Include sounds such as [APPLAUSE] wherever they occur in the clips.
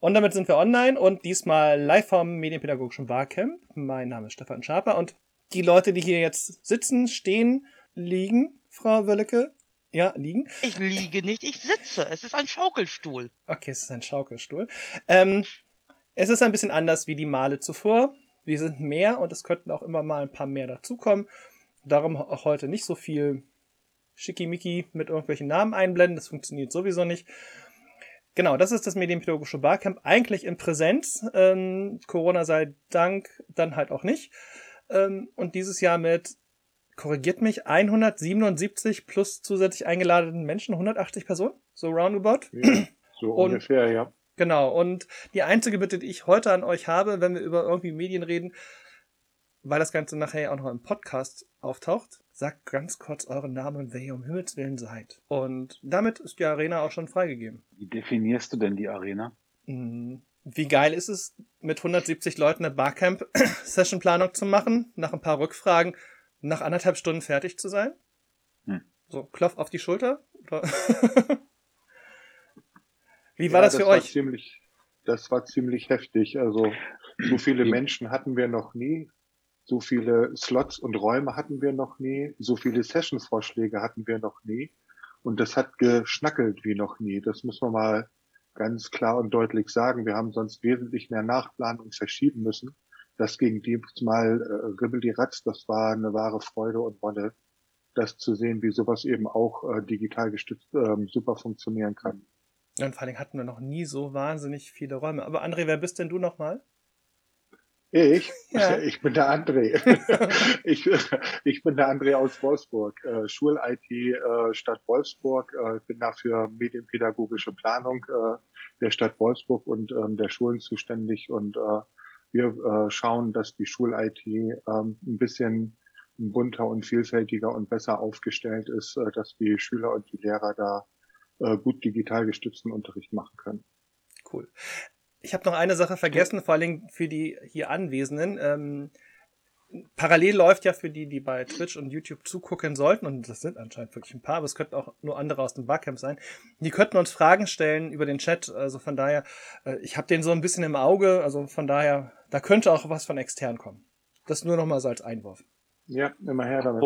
Und damit sind wir online und diesmal live vom Medienpädagogischen Barcamp. Mein Name ist Stefan Schaper und die Leute, die hier jetzt sitzen, stehen, liegen, Frau Wölleke. Ja, liegen. Ich liege nicht, ich sitze. Es ist ein Schaukelstuhl. Okay, es ist ein Schaukelstuhl. Ähm, es ist ein bisschen anders wie die Male zuvor. Wir sind mehr und es könnten auch immer mal ein paar mehr dazukommen. Darum auch heute nicht so viel Schickimicki mit irgendwelchen Namen einblenden. Das funktioniert sowieso nicht. Genau, das ist das Medienpädagogische Barcamp. Eigentlich in Präsenz. Ähm, Corona sei Dank dann halt auch nicht. Ähm, und dieses Jahr mit, korrigiert mich, 177 plus zusätzlich eingeladenen Menschen, 180 Personen, so roundabout. Ja, so und, ungefähr, ja. Genau, und die einzige Bitte, die ich heute an euch habe, wenn wir über irgendwie Medien reden, weil das Ganze nachher auch noch im Podcast auftaucht, sagt ganz kurz euren Namen und wer ihr um Himmels Willen seid. Und damit ist die Arena auch schon freigegeben. Wie definierst du denn die Arena? Hm, wie geil ist es, mit 170 Leuten eine Barcamp-Sessionplanung zu machen, nach ein paar Rückfragen, nach anderthalb Stunden fertig zu sein? Hm. So, Klopf auf die Schulter? [LAUGHS] Wie war ja, das für das euch? Ziemlich, das war ziemlich heftig. Also so viele Menschen hatten wir noch nie. So viele Slots und Räume hatten wir noch nie. So viele Session-Vorschläge hatten wir noch nie. Und das hat geschnackelt wie noch nie. Das muss man mal ganz klar und deutlich sagen. Wir haben sonst wesentlich mehr Nachplanung verschieben müssen. Das ging diesmal äh, Ribbel die Ratz. Das war eine wahre Freude und Wonne, das zu sehen, wie sowas eben auch äh, digital gestützt äh, super funktionieren kann. Und vor allem hatten wir noch nie so wahnsinnig viele Räume. Aber André, wer bist denn du nochmal? Ich? [LAUGHS] Ja. Ich bin der André. [LAUGHS] ich, ich bin der André aus Wolfsburg, äh, Schul-IT äh, Stadt Wolfsburg. Äh, bin dafür medienpädagogische Planung äh, der Stadt Wolfsburg und ähm, der Schulen zuständig. Und äh, wir äh, schauen, dass die Schul-IT ähm, ein bisschen bunter und vielfältiger und besser aufgestellt ist, äh, dass die Schüler und die Lehrer da äh, gut digital gestützten Unterricht machen können. Cool. Ich habe noch eine Sache vergessen, vor allem für die hier Anwesenden. Ähm, parallel läuft ja für die, die bei Twitch und YouTube zugucken sollten, und das sind anscheinend wirklich ein paar, aber es könnten auch nur andere aus dem Barcamp sein, die könnten uns Fragen stellen über den Chat. Also von daher, äh, ich habe den so ein bisschen im Auge, also von daher, da könnte auch was von extern kommen. Das nur noch mal so als Einwurf. Ja, immer her damit.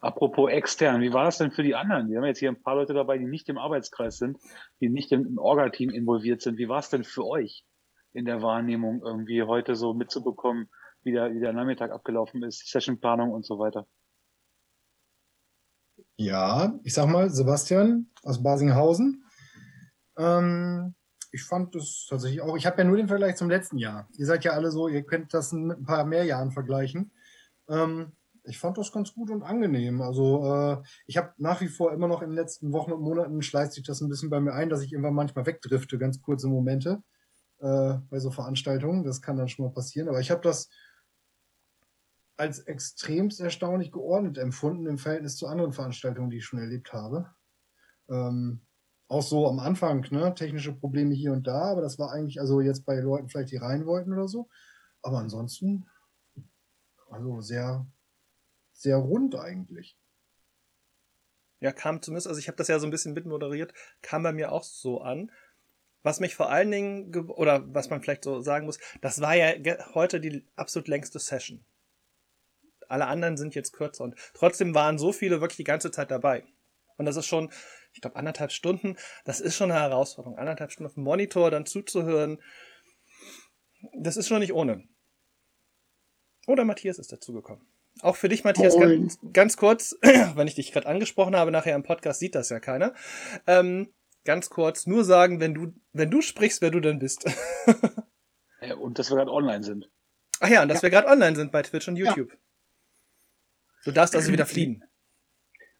Apropos extern, wie war das denn für die anderen? Wir haben jetzt hier ein paar Leute dabei, die nicht im Arbeitskreis sind, die nicht im Orga-Team involviert sind. Wie war es denn für euch? In der Wahrnehmung irgendwie heute so mitzubekommen, wie der, wie der Nachmittag abgelaufen ist, Sessionplanung und so weiter. Ja, ich sag mal, Sebastian aus Basinghausen. Ähm, ich fand das tatsächlich auch, ich habe ja nur den Vergleich zum letzten Jahr. Ihr seid ja alle so, ihr könnt das mit ein paar mehr Jahren vergleichen. Ähm, ich fand das ganz gut und angenehm. Also äh, ich habe nach wie vor immer noch in den letzten Wochen und Monaten schleißt sich das ein bisschen bei mir ein, dass ich irgendwann manchmal wegdrifte, ganz kurze Momente äh, bei so Veranstaltungen. Das kann dann schon mal passieren. Aber ich habe das als extremst erstaunlich geordnet empfunden im Verhältnis zu anderen Veranstaltungen, die ich schon erlebt habe. Ähm, auch so am Anfang, ne, technische Probleme hier und da, aber das war eigentlich, also jetzt bei Leuten vielleicht, die rein wollten oder so. Aber ansonsten, also sehr, sehr rund eigentlich. Ja, kam zumindest, also ich habe das ja so ein bisschen mitmoderiert, kam bei mir auch so an. Was mich vor allen Dingen, oder was man vielleicht so sagen muss, das war ja heute die absolut längste Session. Alle anderen sind jetzt kürzer und trotzdem waren so viele wirklich die ganze Zeit dabei. Und das ist schon, ich glaube, anderthalb Stunden, das ist schon eine Herausforderung. Anderthalb Stunden auf dem Monitor dann zuzuhören, das ist schon nicht ohne. Oder Matthias ist dazugekommen. Auch für dich, Matthias, ganz, ganz, kurz, [CLEARS THROAT] wenn ich dich gerade angesprochen habe, nachher im Podcast sieht das ja keiner. Ähm, ganz kurz nur sagen, wenn du, wenn du sprichst, wer du denn bist. [LAUGHS] ja, und dass wir gerade online sind. Ach ja, und dass ja. wir gerade online sind bei Twitch und YouTube. Ja. Du darfst also wieder [CLEARS THROAT] fliehen.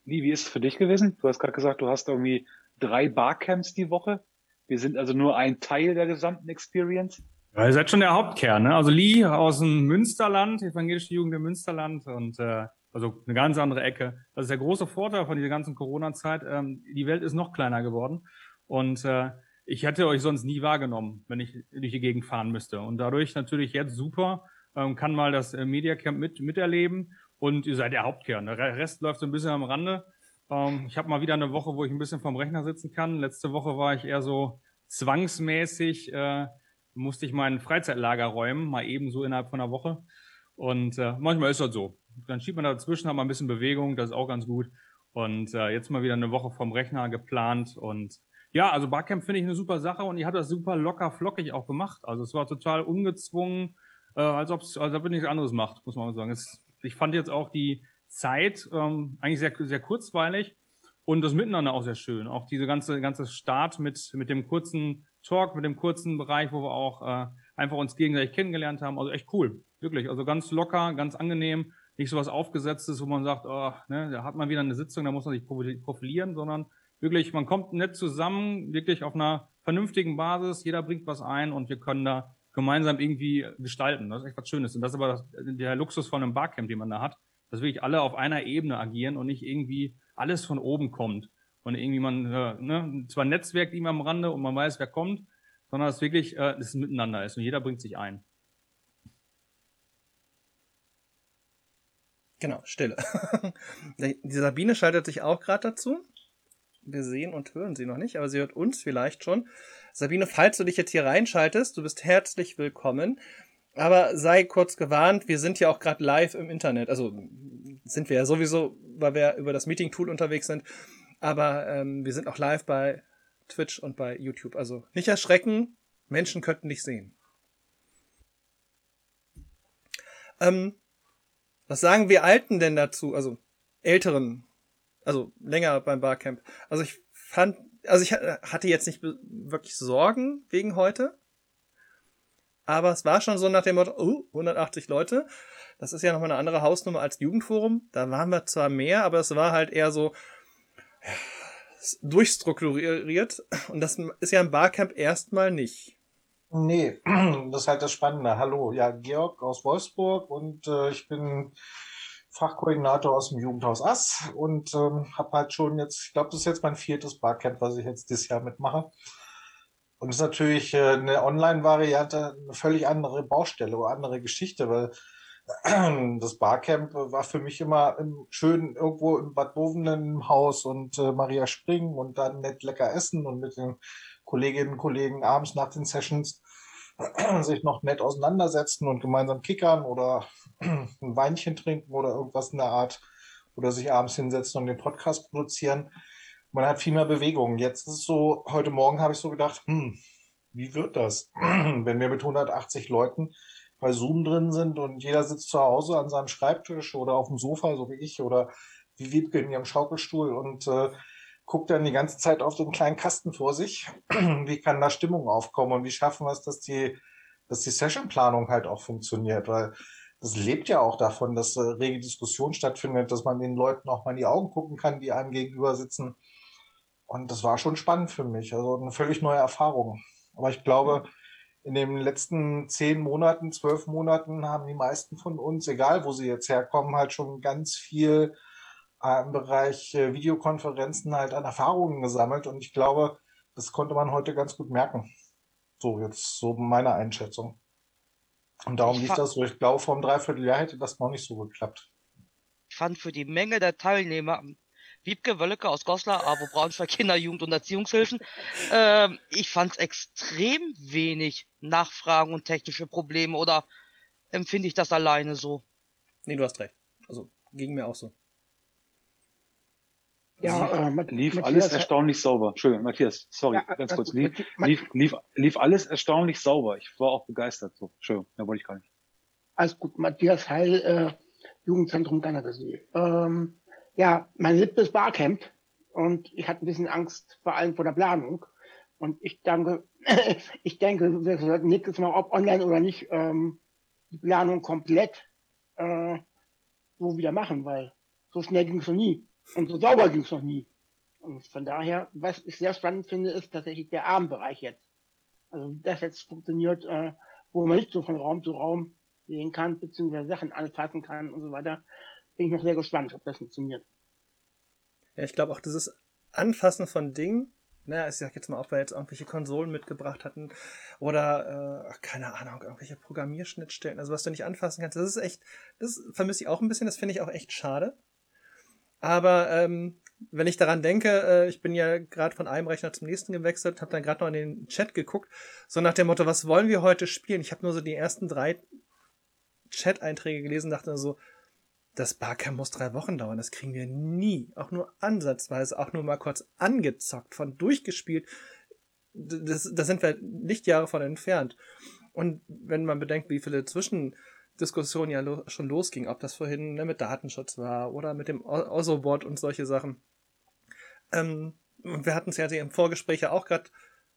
Wie, wie ist es für dich gewesen? Du hast gerade gesagt, du hast irgendwie drei Barcamps die Woche. Wir sind also nur ein Teil der gesamten Experience. Ja, ihr seid schon der Hauptkern, ne? Also Lee aus dem Münsterland, evangelische Jugend im Münsterland und äh, also eine ganz andere Ecke. Das ist der große Vorteil von dieser ganzen Corona-Zeit. Ähm, die Welt ist noch kleiner geworden. Und äh, ich hätte euch sonst nie wahrgenommen, wenn ich durch die Gegend fahren müsste. Und dadurch natürlich jetzt super, ähm, kann mal das äh, Media Camp mit, miterleben. Und ihr seid der Hauptkern. Der Rest läuft so ein bisschen am Rande. Ähm, ich habe mal wieder eine Woche, wo ich ein bisschen vorm Rechner sitzen kann. Letzte Woche war ich eher so zwangsmäßig äh, musste ich mein Freizeitlager räumen, mal eben so innerhalb von einer Woche. Und äh, manchmal ist das so. Dann schiebt man dazwischen, hat man ein bisschen Bewegung, das ist auch ganz gut. Und äh, jetzt mal wieder eine Woche vom Rechner geplant. Und ja, also Barcamp finde ich eine super Sache und ich habe das super locker flockig auch gemacht. Also es war total ungezwungen, äh, als ob es als ob ihr nichts anderes macht, muss man mal sagen. Es, ich fand jetzt auch die Zeit ähm, eigentlich sehr, sehr kurzweilig und das Miteinander auch sehr schön. Auch diese ganze, ganze Start mit, mit dem kurzen Talk, mit dem kurzen Bereich, wo wir auch äh, einfach uns gegenseitig kennengelernt haben. Also echt cool. Wirklich. Also ganz locker, ganz angenehm. Nicht so was Aufgesetztes, wo man sagt, oh, ne, da hat man wieder eine Sitzung, da muss man sich profilieren, sondern wirklich, man kommt nett zusammen, wirklich auf einer vernünftigen Basis. Jeder bringt was ein und wir können da gemeinsam irgendwie gestalten. Das ist echt was Schönes. Und das ist aber der Luxus von einem Barcamp, den man da hat, dass wirklich alle auf einer Ebene agieren und nicht irgendwie alles von oben kommt. Und irgendwie man, äh, ne, zwar Netzwerk immer am Rande und man weiß, wer kommt, sondern dass wirklich äh, es miteinander ist und jeder bringt sich ein. Genau, Stille. [LAUGHS] Die Sabine schaltet sich auch gerade dazu. Wir sehen und hören sie noch nicht, aber sie hört uns vielleicht schon. Sabine, falls du dich jetzt hier reinschaltest, du bist herzlich willkommen. Aber sei kurz gewarnt, wir sind ja auch gerade live im Internet. Also sind wir ja sowieso, weil wir über das Meeting-Tool unterwegs sind. Aber ähm, wir sind auch live bei Twitch und bei YouTube. Also nicht erschrecken, Menschen könnten dich sehen. Ähm, was sagen wir Alten denn dazu? Also Älteren, also länger beim Barcamp. Also ich fand, also ich hatte jetzt nicht wirklich Sorgen wegen heute. Aber es war schon so nach dem Motto, oh, 180 Leute. Das ist ja nochmal eine andere Hausnummer als Jugendforum. Da waren wir zwar mehr, aber es war halt eher so ja, durchstrukturiert. Und das ist ja im Barcamp erstmal nicht. Nee, [CLEARS THROAT] das ist halt das Spannende. Hallo, ja, Georg aus Wolfsburg und äh, ich bin Fachkoordinator aus dem Jugendhaus Ass und ähm, habe halt schon jetzt, ich glaube, das ist jetzt mein viertes Barcamp, was ich jetzt dieses Jahr mitmache. Und das ist natürlich äh, eine Online-Variante eine völlig andere Baustelle oder andere Geschichte, weil [CLEARS THROAT] das Barcamp war für mich immer schön irgendwo im Bad Bovenen im Haus und äh, Maria Spring und dann nett lecker essen und mit den Kolleginnen und Kollegen abends nach den Sessions [CLEARS THROAT] sich noch nett auseinandersetzen und gemeinsam kickern oder [CLEARS THROAT] ein Weinchen trinken oder irgendwas in der Art oder sich abends hinsetzen und den Podcast produzieren man hat viel mehr Bewegung. Jetzt ist es so, heute Morgen habe ich so gedacht, hm, wie wird das, [CLEARS THROAT] wenn wir mit 180 Leuten bei Zoom drin sind und jeder sitzt zu Hause an seinem Schreibtisch oder auf dem Sofa, so wie ich, oder wie Wiebke in ihrem Schaukelstuhl und äh, guckt dann die ganze Zeit auf den kleinen Kasten vor sich. [CLEARS THROAT] wie kann da Stimmung aufkommen und wie schaffen wir es, dass die, dass die Sessionplanung halt auch funktioniert, weil das lebt ja auch davon, dass äh, rege Diskussion stattfindet, dass man den Leuten auch mal in die Augen gucken kann, die einem gegenüber sitzen und das war schon spannend für mich, also eine völlig neue Erfahrung. Aber ich glaube, in den letzten zehn Monaten, zwölf Monaten haben die meisten von uns, egal wo sie jetzt herkommen, halt schon ganz viel im Bereich äh, Videokonferenzen halt an Erfahrungen gesammelt. Und ich glaube, das konnte man heute ganz gut merken. So jetzt so meine Einschätzung. Und darum lief das so. Ich glaube, vor einem Dreivierteljahr hätte das noch nicht so geklappt. Ich fand für die Menge der Teilnehmer Wiebke Wölleke aus Goslar, AWO Braunschweig [LAUGHS] Kinder, Jugend und Erziehungshilfen. Ähm, ich fand es extrem wenig Nachfragen und technische Probleme oder empfinde ich das alleine so? Nee, du hast recht. Also ging mir auch so. Ja, lief, äh, lief alles erstaunlich sauber. Entschuldigung, Matthias, sorry, ja, ganz kurz. Lief, lief, lief, lief alles erstaunlich sauber. Ich war auch begeistert. So, Entschuldigung, da wollte ich gar nicht. Alles gut, Matthias Heil, äh, Jugendzentrum Gannagensee. Ähm, ja, mein siebtes Barcamp und ich hatte ein bisschen Angst, vor allem vor der Planung. Und ich denke, [COUGHS] ich denke, wir sollten nächstes Mal, ob online oder nicht, ähm, die Planung komplett äh, so wieder machen, weil so schnell ging es noch nie und so sauber ging es noch nie. Und von daher, was ich sehr spannend finde, ist tatsächlich der Abendbereich jetzt. Also das jetzt funktioniert, äh, wo man nicht so von Raum zu Raum gehen kann, beziehungsweise Sachen anfassen kann und so weiter bin ich noch sehr gespannt, ob das funktioniert. Ja, ich glaube auch dieses Anfassen von Dingen, naja, ich sag jetzt mal, ob wir jetzt irgendwelche Konsolen mitgebracht hatten oder, äh, keine Ahnung, irgendwelche Programmierschnittstellen, also was du nicht anfassen kannst, das ist echt, das vermisse ich auch ein bisschen, das finde ich auch echt schade. Aber ähm, wenn ich daran denke, äh, ich bin ja gerade von einem Rechner zum nächsten gewechselt, habe dann gerade noch in den Chat geguckt, so nach dem Motto, was wollen wir heute spielen? Ich habe nur so die ersten drei Chat-Einträge gelesen, dachte so, das Barcamp muss drei Wochen dauern, das kriegen wir nie, auch nur ansatzweise, auch nur mal kurz angezockt, von durchgespielt. Das, da sind wir Lichtjahre von entfernt. Und wenn man bedenkt, wie viele Zwischendiskussionen ja lo schon losging, ob das vorhin ne, mit Datenschutz war oder mit dem Osobot und solche Sachen. Ähm, und wir hatten es ja im Vorgespräch ja auch gerade,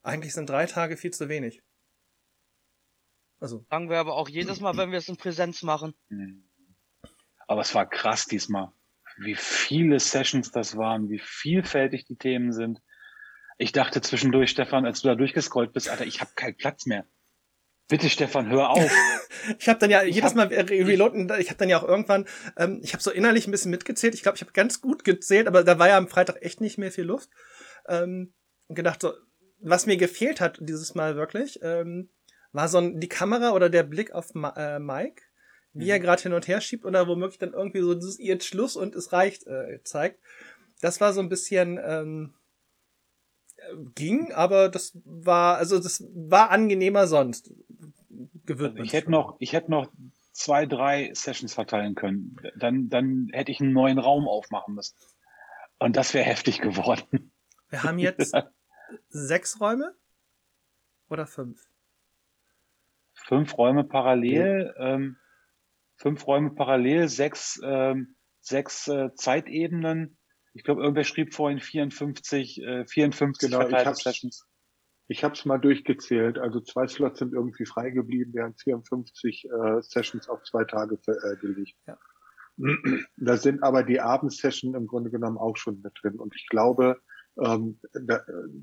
eigentlich sind drei Tage viel zu wenig. Also. Sagen wir aber auch jedes Mal, wenn wir es in Präsenz machen. Mhm. Aber es war krass diesmal, wie viele Sessions das waren, wie vielfältig die Themen sind. Ich dachte zwischendurch, Stefan, als du da durchgescrollt bist, Alter, ich habe keinen Platz mehr. Bitte, Stefan, hör auf. [LAUGHS] ich habe dann ja jedes Mal reloaden, ich habe dann ja auch irgendwann, ähm, ich habe so innerlich ein bisschen mitgezählt. Ich glaube, ich habe ganz gut gezählt, aber da war ja am Freitag echt nicht mehr viel Luft. Ähm, und gedacht so, was mir gefehlt hat dieses Mal wirklich, ähm, war so ein, die Kamera oder der Blick auf Ma äh, Mike, wie er mhm. gerade hin und her schiebt oder womöglich dann irgendwie so dieses jetzt Schluss und es reicht äh, zeigt. Das war so ein bisschen ähm, ging, aber das war also das war angenehmer sonst. Gewidmet. Ich hätte noch, ich hätte noch zwei, drei Sessions verteilen können. Dann, dann hätte ich einen neuen Raum aufmachen müssen. Und das wäre heftig geworden. Wir haben jetzt [LAUGHS] sechs Räume oder fünf? Fünf Räume parallel. Ja. Ähm, fünf Räume parallel, sechs, ähm, sechs äh, Zeitebenen. Ich glaube, irgendwer schrieb vorhin 54, äh, 54 genau, Sessions. Ich habe es mal durchgezählt. Also zwei Slots sind irgendwie frei geblieben, während 54 äh, Sessions auf zwei Tage äh, gelegt. Ja. Da sind aber die Abendsession im Grunde genommen auch schon mit drin. Und ich glaube, ähm,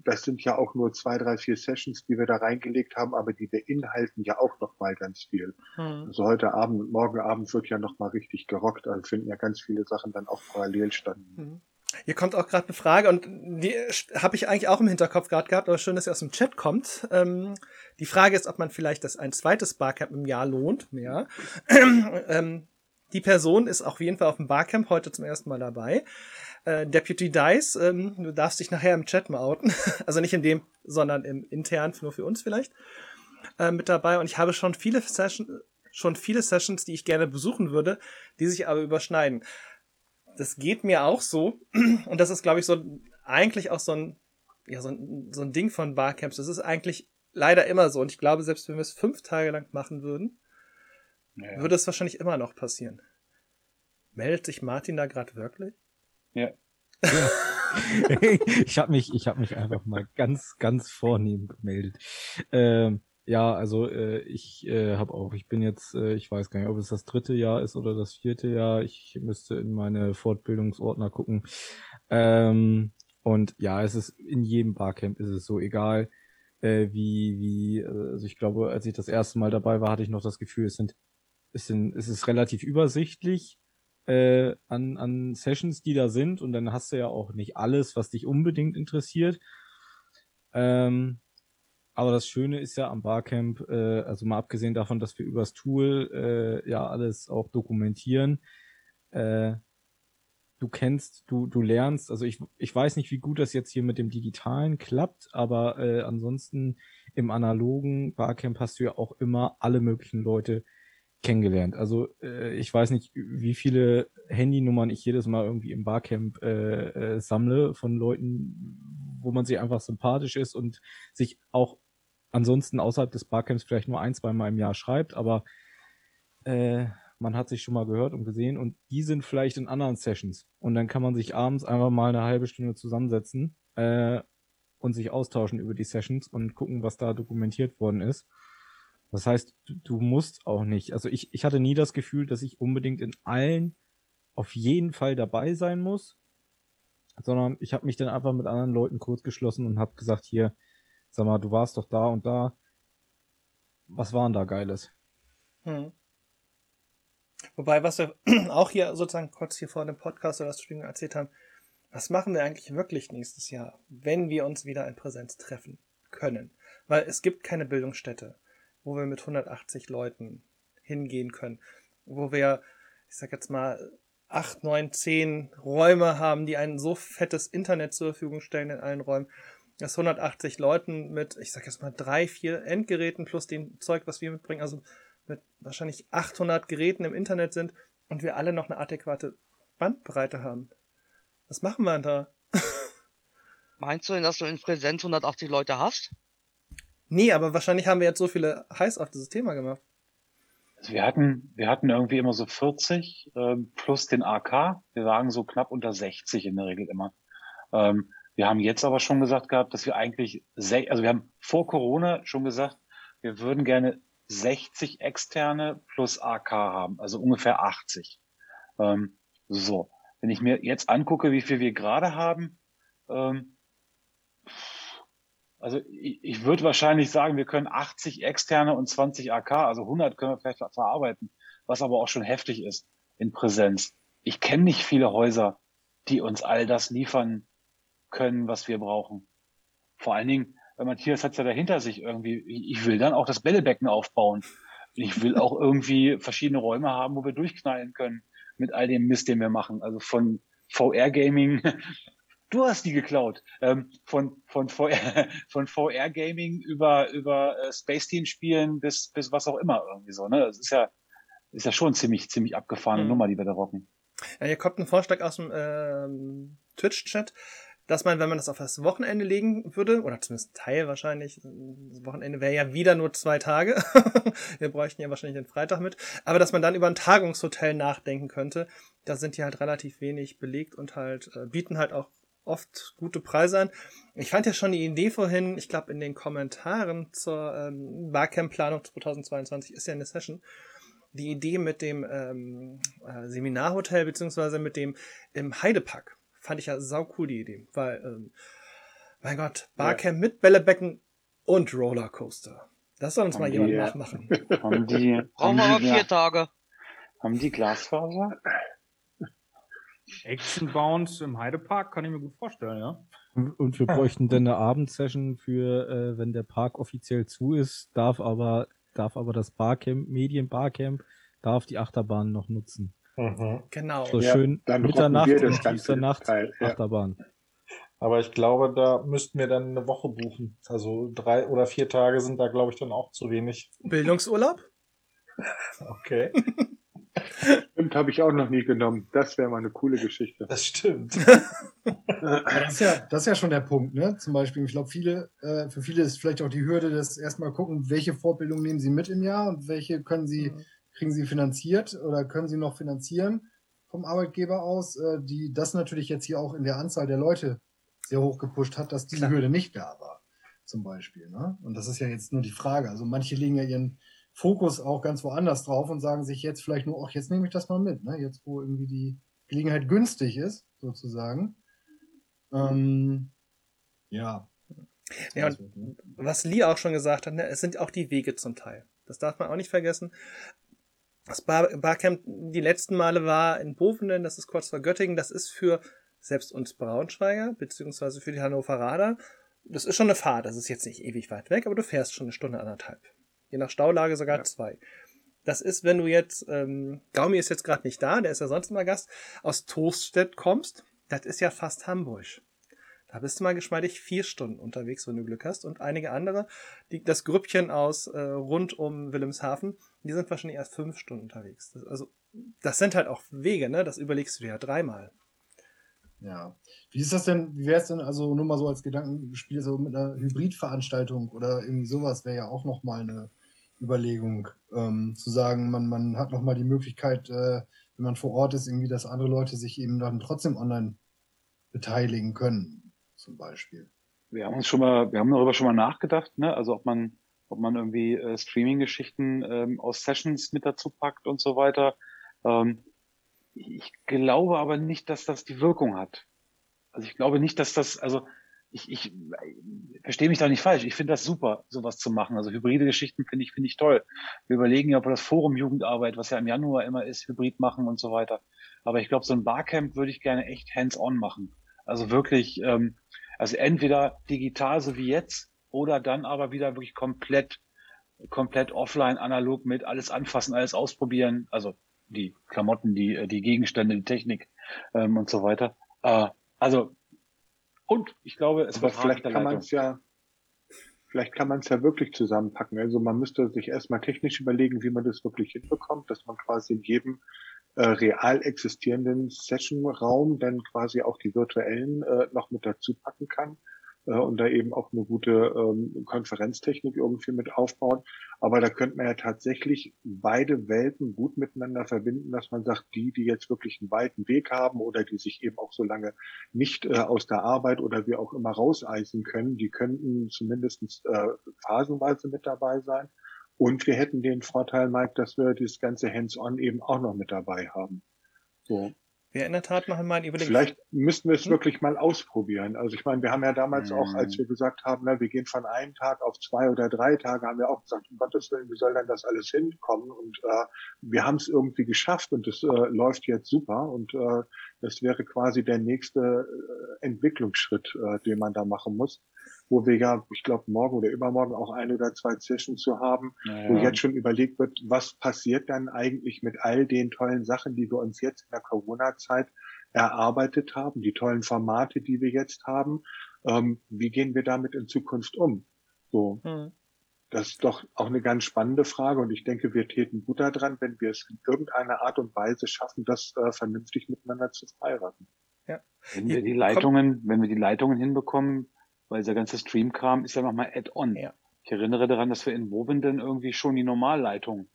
das sind ja auch nur zwei, drei, vier Sessions, die wir da reingelegt haben, aber die beinhalten ja auch noch mal ganz viel. Hm. Also heute Abend, morgen Abend wird ja noch mal richtig gerockt. Also finden ja ganz viele Sachen dann auch parallel statt. Hm. Hier kommt auch gerade eine Frage und die habe ich eigentlich auch im Hinterkopf gerade gehabt, aber schön, dass sie aus dem Chat kommt. Ähm, die Frage ist, ob man vielleicht das ein zweites Barcamp im Jahr lohnt. Ja. [CLEARS THROAT] ähm, die Person ist auf jeden Fall auf dem Barcamp heute zum ersten Mal dabei. Äh, Deputy Dice, ähm, du darfst dich nachher im Chat mal outen. [LAUGHS] also nicht in dem, sondern im intern, nur für uns vielleicht. Äh, mit dabei. Und ich habe schon viele Sessions, schon viele Sessions, die ich gerne besuchen würde, die sich aber überschneiden. Das geht mir auch so. [CLEARS THROAT] Und das ist, glaube ich, so eigentlich auch so ein, ja, so ein, so ein Ding von Barcamps. Das ist eigentlich leider immer so. Und ich glaube, selbst wenn wir es fünf Tage lang machen würden, ja. würde es wahrscheinlich immer noch passieren. Meldet sich Martin da gerade wirklich? Ja. ja. [LAUGHS] ich habe mich, ich habe mich einfach mal ganz, ganz vornehm gemeldet. Ähm, ja, also äh, ich äh, habe auch, ich bin jetzt, äh, ich weiß gar nicht, ob es das dritte Jahr ist oder das vierte Jahr. Ich müsste in meine Fortbildungsordner gucken. Ähm, und ja, es ist in jedem Barcamp ist es so egal, äh, wie wie. Äh, also ich glaube, als ich das erste Mal dabei war, hatte ich noch das Gefühl, es sind es sind es ist relativ übersichtlich äh, an, an Sessions, die da sind. Und dann hast du ja auch nicht alles, was dich unbedingt interessiert. Ähm, aber das Schöne ist ja am Barcamp, äh, also mal abgesehen davon, dass wir übers Tool äh, ja alles auch dokumentieren, äh, du kennst, du, du lernst, also ich, ich weiß nicht, wie gut das jetzt hier mit dem Digitalen klappt, aber äh, ansonsten im analogen Barcamp hast du ja auch immer alle möglichen Leute, kennengelernt. Also äh, ich weiß nicht, wie viele Handynummern ich jedes Mal irgendwie im Barcamp äh, äh, sammle von Leuten, wo man sich einfach sympathisch ist und sich auch ansonsten außerhalb des Barcamps vielleicht nur ein, zwei Mal im Jahr schreibt, aber äh, man hat sich schon mal gehört und gesehen und die sind vielleicht in anderen Sessions. Und dann kann man sich abends einfach mal eine halbe Stunde zusammensetzen äh, und sich austauschen über die Sessions und gucken, was da dokumentiert worden ist. Das heißt, du, du musst auch nicht. Also ich, ich hatte nie das Gefühl, dass ich unbedingt in allen auf jeden Fall dabei sein muss, sondern ich habe mich dann einfach mit anderen Leuten kurz geschlossen und habe gesagt, hier, sag mal, du warst doch da und da. Was war denn da Geiles? Hm. Wobei, was wir [CLEARS THROAT] auch hier sozusagen kurz hier vor dem Podcast oder Stream erzählt haben, was machen wir eigentlich wirklich nächstes Jahr, wenn wir uns wieder in Präsenz treffen können? Weil es gibt keine Bildungsstätte wo wir mit 180 Leuten hingehen können, wo wir, ich sag jetzt mal, acht, neun, zehn Räume haben, die ein so fettes Internet zur Verfügung stellen in allen Räumen, dass 180 Leuten mit, ich sag jetzt mal, drei, vier Endgeräten plus dem Zeug, was wir mitbringen, also mit wahrscheinlich 800 Geräten im Internet sind und wir alle noch eine adäquate Bandbreite haben. Was machen wir denn da? [LAUGHS] Meinst du denn, dass du in Präsenz 180 Leute hast? Nee, aber wahrscheinlich haben wir jetzt so viele heiß auf dieses Thema gemacht. Also wir hatten, wir hatten irgendwie immer so 40 ähm, plus den AK. Wir waren so knapp unter 60 in der Regel immer. Ähm, wir haben jetzt aber schon gesagt gehabt, dass wir eigentlich, also wir haben vor Corona schon gesagt, wir würden gerne 60 externe plus AK haben, also ungefähr 80. Ähm, so, wenn ich mir jetzt angucke, wie viel wir gerade haben, ähm, also ich, ich würde wahrscheinlich sagen, wir können 80 externe und 20 AK, also 100 können wir vielleicht verarbeiten, was aber auch schon heftig ist in Präsenz. Ich kenne nicht viele Häuser, die uns all das liefern können, was wir brauchen. Vor allen Dingen, weil Matthias hat ja dahinter sich irgendwie, ich will dann auch das Bällebecken aufbauen. Ich will auch irgendwie verschiedene Räume haben, wo wir durchknallen können mit all dem Mist, den wir machen. Also von VR-Gaming [LAUGHS] Du hast die geklaut. Ähm, von, von, VR, [LAUGHS] von VR Gaming über, über äh, Space Team spielen bis, bis was auch immer irgendwie so, ne? Das ist ja, ist ja schon ziemlich, ziemlich abgefahrene mhm. Nummer, die wir da rocken. Ja, hier kommt ein Vorschlag aus dem ähm, Twitch-Chat, dass man, wenn man das auf das Wochenende legen würde, oder zumindest Teil wahrscheinlich, das Wochenende wäre ja wieder nur zwei Tage. [LAUGHS] wir bräuchten ja wahrscheinlich den Freitag mit, aber dass man dann über ein Tagungshotel nachdenken könnte. Da sind die halt relativ wenig belegt und halt äh, bieten halt auch oft gute Preise an. Ich fand ja schon die Idee vorhin, ich glaube in den Kommentaren zur ähm, Barcamp-Planung 2022 ist ja eine Session, die Idee mit dem ähm, äh, Seminarhotel beziehungsweise mit dem im Heidepark. Fand ich ja sau cool die Idee, weil, ähm, mein Gott, Barcamp ja. mit Bällebecken und Rollercoaster. Das soll uns haben mal jemand nachmachen. [LAUGHS] Haben die, Brauchen wir aber vier Tage. Haben die Glasfaser? Actionbound im Heidepark kann ich mir gut vorstellen, ja. Und wir bräuchten dann eine Abendsession für, äh, wenn der Park offiziell zu ist, darf aber, darf aber das Barcamp, Medien-Barcamp, darf die Achterbahn noch nutzen. Mhm. Genau. So ja, schön Mitternacht und tiefster Nacht Teil, ja. Achterbahn. Aber ich glaube, da müssten wir dann eine Woche buchen. Also drei oder vier Tage sind da, glaube ich, dann auch zu wenig. Bildungsurlaub? okay. [LAUGHS] Stimmt, habe ich auch noch nie genommen. Das wäre mal eine coole Geschichte. Das stimmt. [LAUGHS] das, ist ja, das ist ja schon der Punkt, ne? Zum Beispiel, ich glaube, viele, äh, für viele ist vielleicht auch die Hürde, dass erstmal gucken, welche Fortbildung nehmen sie mit im Jahr und welche können sie, mhm. Kriegen sie finanziert oder können sie noch finanzieren vom Arbeitgeber aus, äh, die das natürlich jetzt hier auch in der Anzahl der Leute sehr hoch gepusht hat, dass diese Klar. Hürde nicht da war. Zum Beispiel. Ne? Und das ist ja jetzt nur die Frage. Also manche legen ja ihren Fokus auch ganz woanders drauf und sagen sich jetzt vielleicht nur, ach, jetzt nehme ich das mal mit, ne? Jetzt, wo irgendwie die Gelegenheit günstig ist, sozusagen. Ähm, ja. Ja, und was Lee auch schon gesagt hat, ne, es sind auch die Wege zum Teil. Das darf man auch nicht vergessen. Das Bar Barcamp die letzten Male war in Bovenen, das ist kurz vor Göttingen, das ist für selbst uns Braunschweiger, beziehungsweise für die Hannoveraner, das ist schon eine Fahrt, das ist jetzt nicht ewig weit weg, aber du fährst schon eine Stunde, anderthalb. Je nach Staulage sogar ja. zwei. Das ist, wenn du jetzt, ähm, Gaumi ist jetzt gerade nicht da, der ist ja sonst immer Gast, aus Toaststedt kommst, das ist ja fast Hamburg. Da bist du mal geschmeidig vier Stunden unterwegs, wenn du Glück hast. Und einige andere, die, das Grüppchen aus äh, rund um Wilhelmshaven, die sind wahrscheinlich erst fünf Stunden unterwegs. Das, also, das sind halt auch Wege, ne? Das überlegst du dir ja dreimal. Ja. Wie ist das denn, wie wäre es denn, also nur mal so als Gedankenspiel, so mit einer Hybridveranstaltung oder irgendwie sowas wäre ja auch nochmal eine Überlegung, ähm, zu sagen, man, man hat nochmal die Möglichkeit, äh, wenn man vor Ort ist, irgendwie, dass andere Leute sich eben dann trotzdem online beteiligen können, zum Beispiel. Wir haben uns schon mal, wir haben darüber schon mal nachgedacht, ne? Also ob man, ob man irgendwie äh, Streaming-Geschichten ähm, aus Sessions mit dazu packt und so weiter. Ähm, ich glaube aber nicht, dass das die Wirkung hat. Also ich glaube nicht, dass das, also ich, ich verstehe mich da nicht falsch. Ich finde das super, sowas zu machen. Also hybride Geschichten finde ich, finde ich toll. Wir überlegen ja, ob wir das Forum Jugendarbeit, was ja im Januar immer ist, hybrid machen und so weiter. Aber ich glaube, so ein Barcamp würde ich gerne echt hands-on machen. Also wirklich, ähm, also entweder digital, so wie jetzt, oder dann aber wieder wirklich komplett, komplett offline, analog mit alles anfassen, alles ausprobieren. Also die Klamotten, die, äh, die Gegenstände, die Technik ähm, und so weiter. Äh, also, und ich glaube, es wird vielleicht kann man es ja, vielleicht kann man es ja wirklich zusammenpacken. Also man müsste sich erstmal technisch überlegen, wie man das wirklich hinbekommt, dass man quasi in jedem äh, real existierenden Session-Raum dann quasi auch die virtuellen äh, noch mit dazu packen kann äh, und da eben auch eine gute ähm, Konferenztechnik irgendwie mit aufbauen. Aber da könnte man ja tatsächlich beide Welten gut miteinander verbinden, dass man sagt, die, die jetzt wirklich einen weiten Weg haben oder die sich eben auch so lange nicht äh, aus der Arbeit oder wie auch immer rauseisen können, die könnten zumindest äh, phasenweise mit dabei sein. Und wir hätten den Vorteil, Mike, dass wir das ganze Hands-on eben auch noch mit dabei haben. So. Wäre in der Tat noch einmal ein Überlegen. Vielleicht müssten wir es Hm? wirklich mal ausprobieren. Also ich meine, wir haben ja damals Mhm. auch, als wir gesagt haben, na, wir gehen von einem Tag auf zwei oder drei Tage, haben wir auch gesagt, um Gottes Willen, wie soll denn das alles hinkommen? Und äh, wir haben es irgendwie geschafft und es äh, läuft jetzt super. Und äh, das wäre quasi der nächste äh, Entwicklungsschritt, äh, den man da machen muss, wo wir ja, ich glaube, morgen oder übermorgen auch ein oder zwei Sessions zu haben, wo Ja. jetzt schon überlegt wird, was passiert dann eigentlich mit all den tollen Sachen, die wir uns jetzt in der Corona-Zeit erarbeitet haben, die tollen Formate, die wir jetzt haben. Ähm, wie gehen wir damit in Zukunft um? So, Hm. das ist doch auch eine ganz spannende Frage und ich denke, wir täten gut daran, wenn wir es in irgendeiner Art und Weise schaffen, das äh, vernünftig miteinander zu verheiraten. Wenn wir die Leitungen, wenn wir die Leitungen hinbekommen, weil dieser ganze Stream-Kram ist ja nochmal Add-on. Ja. Ich erinnere daran, dass wir in Wobenden irgendwie schon die Normalleitung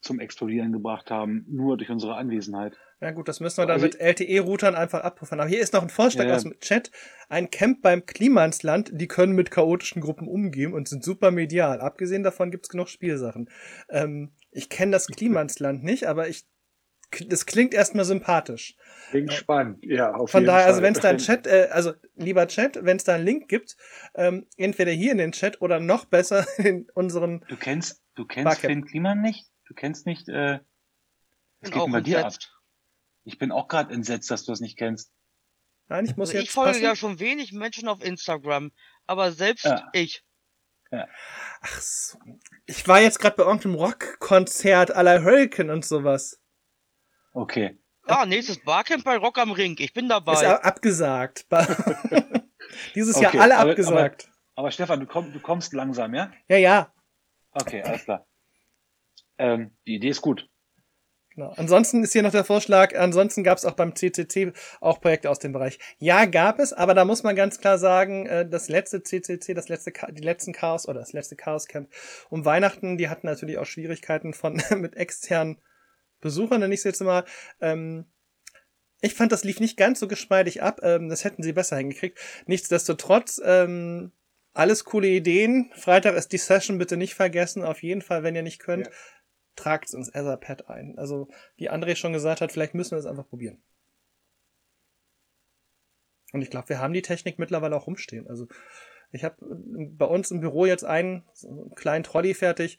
zum Explodieren gebracht haben, nur durch unsere Anwesenheit. Ja gut, das müssen wir dann Also- mit LTE-Routern einfach abpuffern. Aber hier ist noch ein Vorschlag Ja, ja. aus dem Chat. Ein Camp beim Klimansland, die können mit chaotischen Gruppen umgehen und sind super medial. Abgesehen davon gibt's genug Spielsachen. Ähm, ich kenne das [LAUGHS] Klimansland nicht, aber ich das klingt erstmal sympathisch. Klingt spannend, ja, auf Von jeden daher, also Fall. wenn es da einen Chat, äh, also lieber Chat, wenn es da einen Link gibt, ähm, entweder hier in den Chat oder noch besser [LAUGHS] in unseren Du kennst, du kennst Barcamp. Finn Kliman nicht? Du kennst nicht, äh, Bin geht bei dir ab? Ich bin auch gerade entsetzt, dass du das nicht kennst. Nein, ich muss Also ich jetzt folge passen. ja schon wenig Menschen auf Instagram, aber selbst Ja. ich. Ach so. Ich war jetzt gerade bei irgendeinem Rockkonzert à la Hurricane und sowas. Okay. Ja, nächstes Barcamp bei Rock am Ring. Ich bin Ist dabei. a- abgesagt. [LAUGHS] Dieses Okay, Jahr alle aber- abgesagt. Aber Stefan, du, komm, du kommst langsam, ja? ja, ja. Okay, alles klar. Ähm, die Idee ist gut. Genau. Ansonsten ist hier noch der Vorschlag, ansonsten gab es auch beim CCC auch Projekte aus dem Bereich. Ja, gab es, aber da muss man ganz klar sagen, äh, das letzte CCC, das letzte, die letzten Chaos oder das letzte Chaos Camp um Weihnachten, die hatten natürlich auch Schwierigkeiten von [LAUGHS] mit externen Besuchern, nenne ich es jetzt mal. Ähm, ich fand, das lief nicht ganz so geschmeidig ab. Ähm, das hätten sie besser hingekriegt. Nichtsdestotrotz, ähm, alles coole Ideen. Freitag ist die Session, bitte nicht vergessen. Auf jeden Fall, wenn ihr nicht könnt, Ja. tragt es ins Etherpad ein. Also, wie André schon gesagt hat, vielleicht müssen wir es einfach probieren. Und ich glaube, wir haben die Technik mittlerweile auch rumstehen. Also, ich habe bei uns im Büro jetzt einen, so einen kleinen Trolley fertig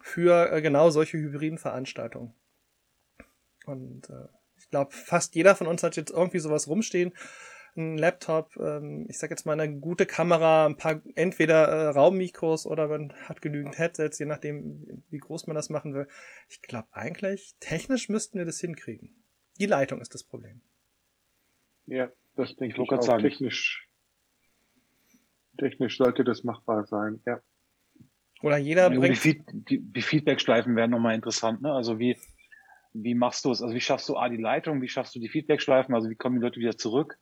für äh, genau solche hybriden Veranstaltungen. Und äh, ich glaube, fast jeder von uns hat jetzt irgendwie sowas rumstehen. Ein Laptop, ähm, ich sag jetzt mal eine gute Kamera, ein paar entweder äh, Raummikros oder man hat genügend Headsets, je nachdem, wie groß man das machen will. Ich glaube eigentlich, technisch müssten wir das hinkriegen. Die Leitung ist das Problem. Ja, das denke ich, grad auch. sagen. Technisch, technisch sollte das machbar sein, ja. Oder jeder Ja, die, bringt. Feed, die, die Feedback-Schleifen wären nochmal interessant, ne? Also wie, wie machst du es? Also wie schaffst du A, die Leitung, wie schaffst du die Feedback-Schleifen, also wie kommen die Leute wieder zurück?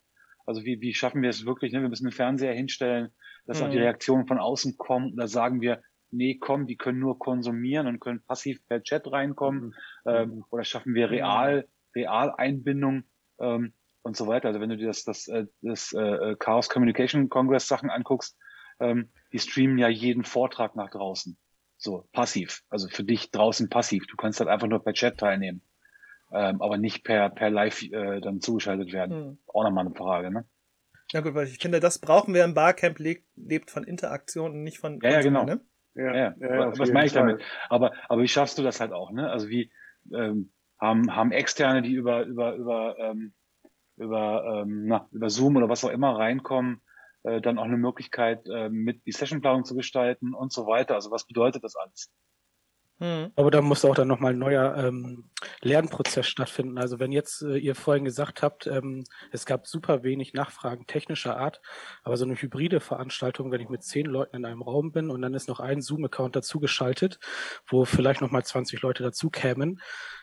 Also wie, wie schaffen wir es wirklich, ne? Wir müssen den Fernseher hinstellen, dass auch die Mhm. Reaktionen von außen kommen. Oder sagen wir, nee, komm, die können nur konsumieren und können passiv per Chat reinkommen. Ähm, oder schaffen wir real, real Einbindung ähm, und so weiter. Also wenn du dir das, das, äh, das äh, Chaos Communication Congress Sachen anguckst, ähm, die streamen ja jeden Vortrag nach draußen. So, passiv. Also für dich draußen passiv. Du kannst halt einfach nur per Chat teilnehmen. Ähm, aber nicht per, per Live äh, dann zugeschaltet werden. Hm. Auch nochmal eine Frage, ne? Ja gut, weil ich finde, das brauchen wir im Barcamp, lebt, lebt von Interaktion und nicht von Ja, ja, genau. Ne? Ja, Ja, ja, was jeden meine ich Fall. damit? Aber, aber wie schaffst du das halt auch, ne? Also wie ähm, haben, haben Externe, die über, über, über, ähm, über, ähm, na, über Zoom oder was auch immer reinkommen, äh, dann auch eine Möglichkeit, äh, mit die Sessionplanung zu gestalten und so weiter. Also was bedeutet das alles? Hm. Aber da muss auch dann nochmal ein neuer ähm, Lernprozess stattfinden. Also wenn jetzt äh, ihr vorhin gesagt habt, ähm, es gab super wenig Nachfragen technischer Art, aber so eine hybride Veranstaltung, wenn ich mit zehn Leuten in einem Raum bin und dann ist noch ein Zoom-Account dazugeschaltet, wo vielleicht nochmal 20 Leute dazu kämen,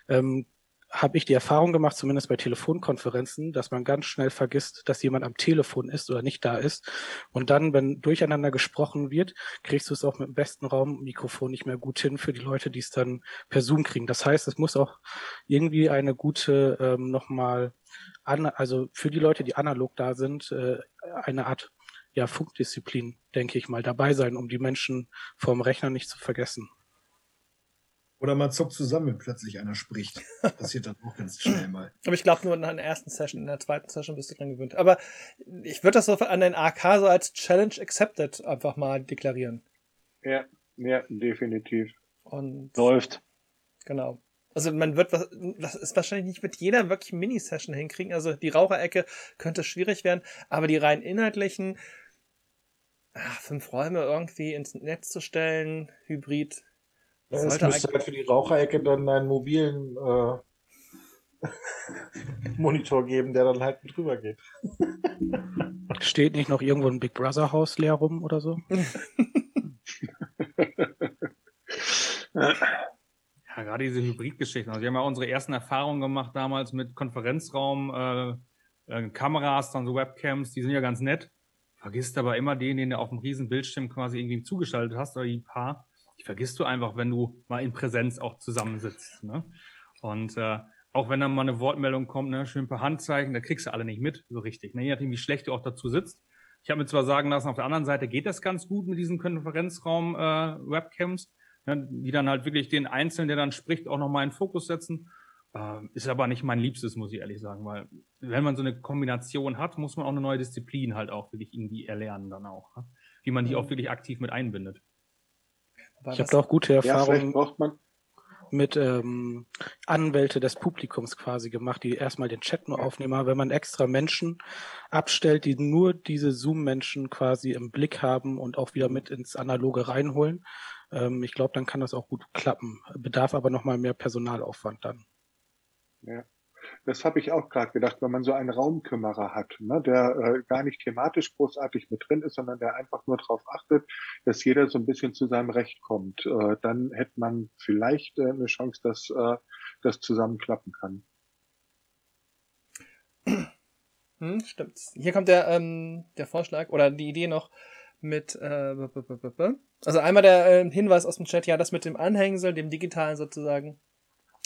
ähm, habe ich die Erfahrung gemacht, zumindest bei Telefonkonferenzen, dass man ganz schnell vergisst, dass jemand am Telefon ist oder nicht da ist. Und dann, wenn durcheinander gesprochen wird, kriegst du es auch mit dem besten Raummikrofon nicht mehr gut hin für die Leute, die es dann per Zoom kriegen. Das heißt, es muss auch irgendwie eine gute ähm, nochmal, an, also für die Leute, die analog da sind, äh, eine Art ja, Funkdisziplin, denke ich mal, dabei sein, um die Menschen vorm Rechner nicht zu vergessen. Oder man zuckt zusammen, wenn plötzlich einer spricht. [LAUGHS] Passiert dann auch ganz schnell mal. Aber ich glaube nur in der ersten Session, in der zweiten Session bist du dran gewöhnt. Aber ich würde das so an den AK so als Challenge accepted einfach mal deklarieren. Ja, ja, definitiv. Und Läuft. genau. Also man wird was, das ist wahrscheinlich nicht mit jeder wirklich Mini-Session hinkriegen. Also die Raucherecke könnte schwierig werden, aber die rein inhaltlichen ach, fünf Räume irgendwie ins Netz zu stellen, Hybrid, Ja, es sollte müsste halt für die Raucherecke dann einen mobilen äh, [LAUGHS] Monitor geben, der dann halt mit rüber geht. Steht nicht noch irgendwo ein Big Brother Haus leer rum oder so? Ja, gerade diese Hybridgeschichten. Also wir haben ja unsere ersten Erfahrungen gemacht damals mit Konferenzraum, äh, äh, Kameras, dann so Webcams, die sind ja ganz nett. Vergisst aber immer den, den du auf dem riesen Bildschirm quasi irgendwie zugeschaltet hast oder die paar. Die vergisst du einfach, wenn du mal in Präsenz auch zusammensitzt. Ne? Und äh, auch wenn dann mal eine Wortmeldung kommt, ne, schön per Handzeichen, da kriegst du alle nicht mit, so richtig. Ne? Je nachdem, wie schlecht du auch dazu sitzt. Ich habe mir zwar sagen lassen, auf der anderen Seite geht das ganz gut mit diesen Konferenzraum-Webcams, ne, die dann halt wirklich den Einzelnen, der dann spricht, auch nochmal in Fokus setzen. Äh, ist aber nicht mein Liebstes, muss ich ehrlich sagen, weil wenn man so eine Kombination hat, muss man auch eine neue Disziplin halt auch wirklich irgendwie erlernen dann auch. Ne? Wie man die auch wirklich aktiv mit einbindet. Ich habe da auch gute Ja, Erfahrungen man, mit ähm, Anwälte des Publikums quasi gemacht, die erstmal den Chat nur aufnehmen. Aber wenn man extra Menschen abstellt, die nur diese Zoom-Menschen quasi im Blick haben und auch wieder mit ins Analoge reinholen, ähm, ich glaube, dann kann das auch gut klappen. Bedarf aber nochmal mehr Personalaufwand dann. Ja. Das habe ich auch gerade gedacht, wenn man so einen Raumkümmerer hat, ne, der äh, gar nicht thematisch großartig mit drin ist, sondern der einfach nur darauf achtet, dass jeder so ein bisschen zu seinem Recht kommt, äh, dann hätte man vielleicht äh, eine Chance, dass äh, das zusammenklappen kann. Hm, stimmt. Hier kommt der, ähm, der Vorschlag oder die Idee noch mit, äh, also einmal der äh, Hinweis aus dem Chat, ja, das mit dem Anhängsel, dem digitalen sozusagen,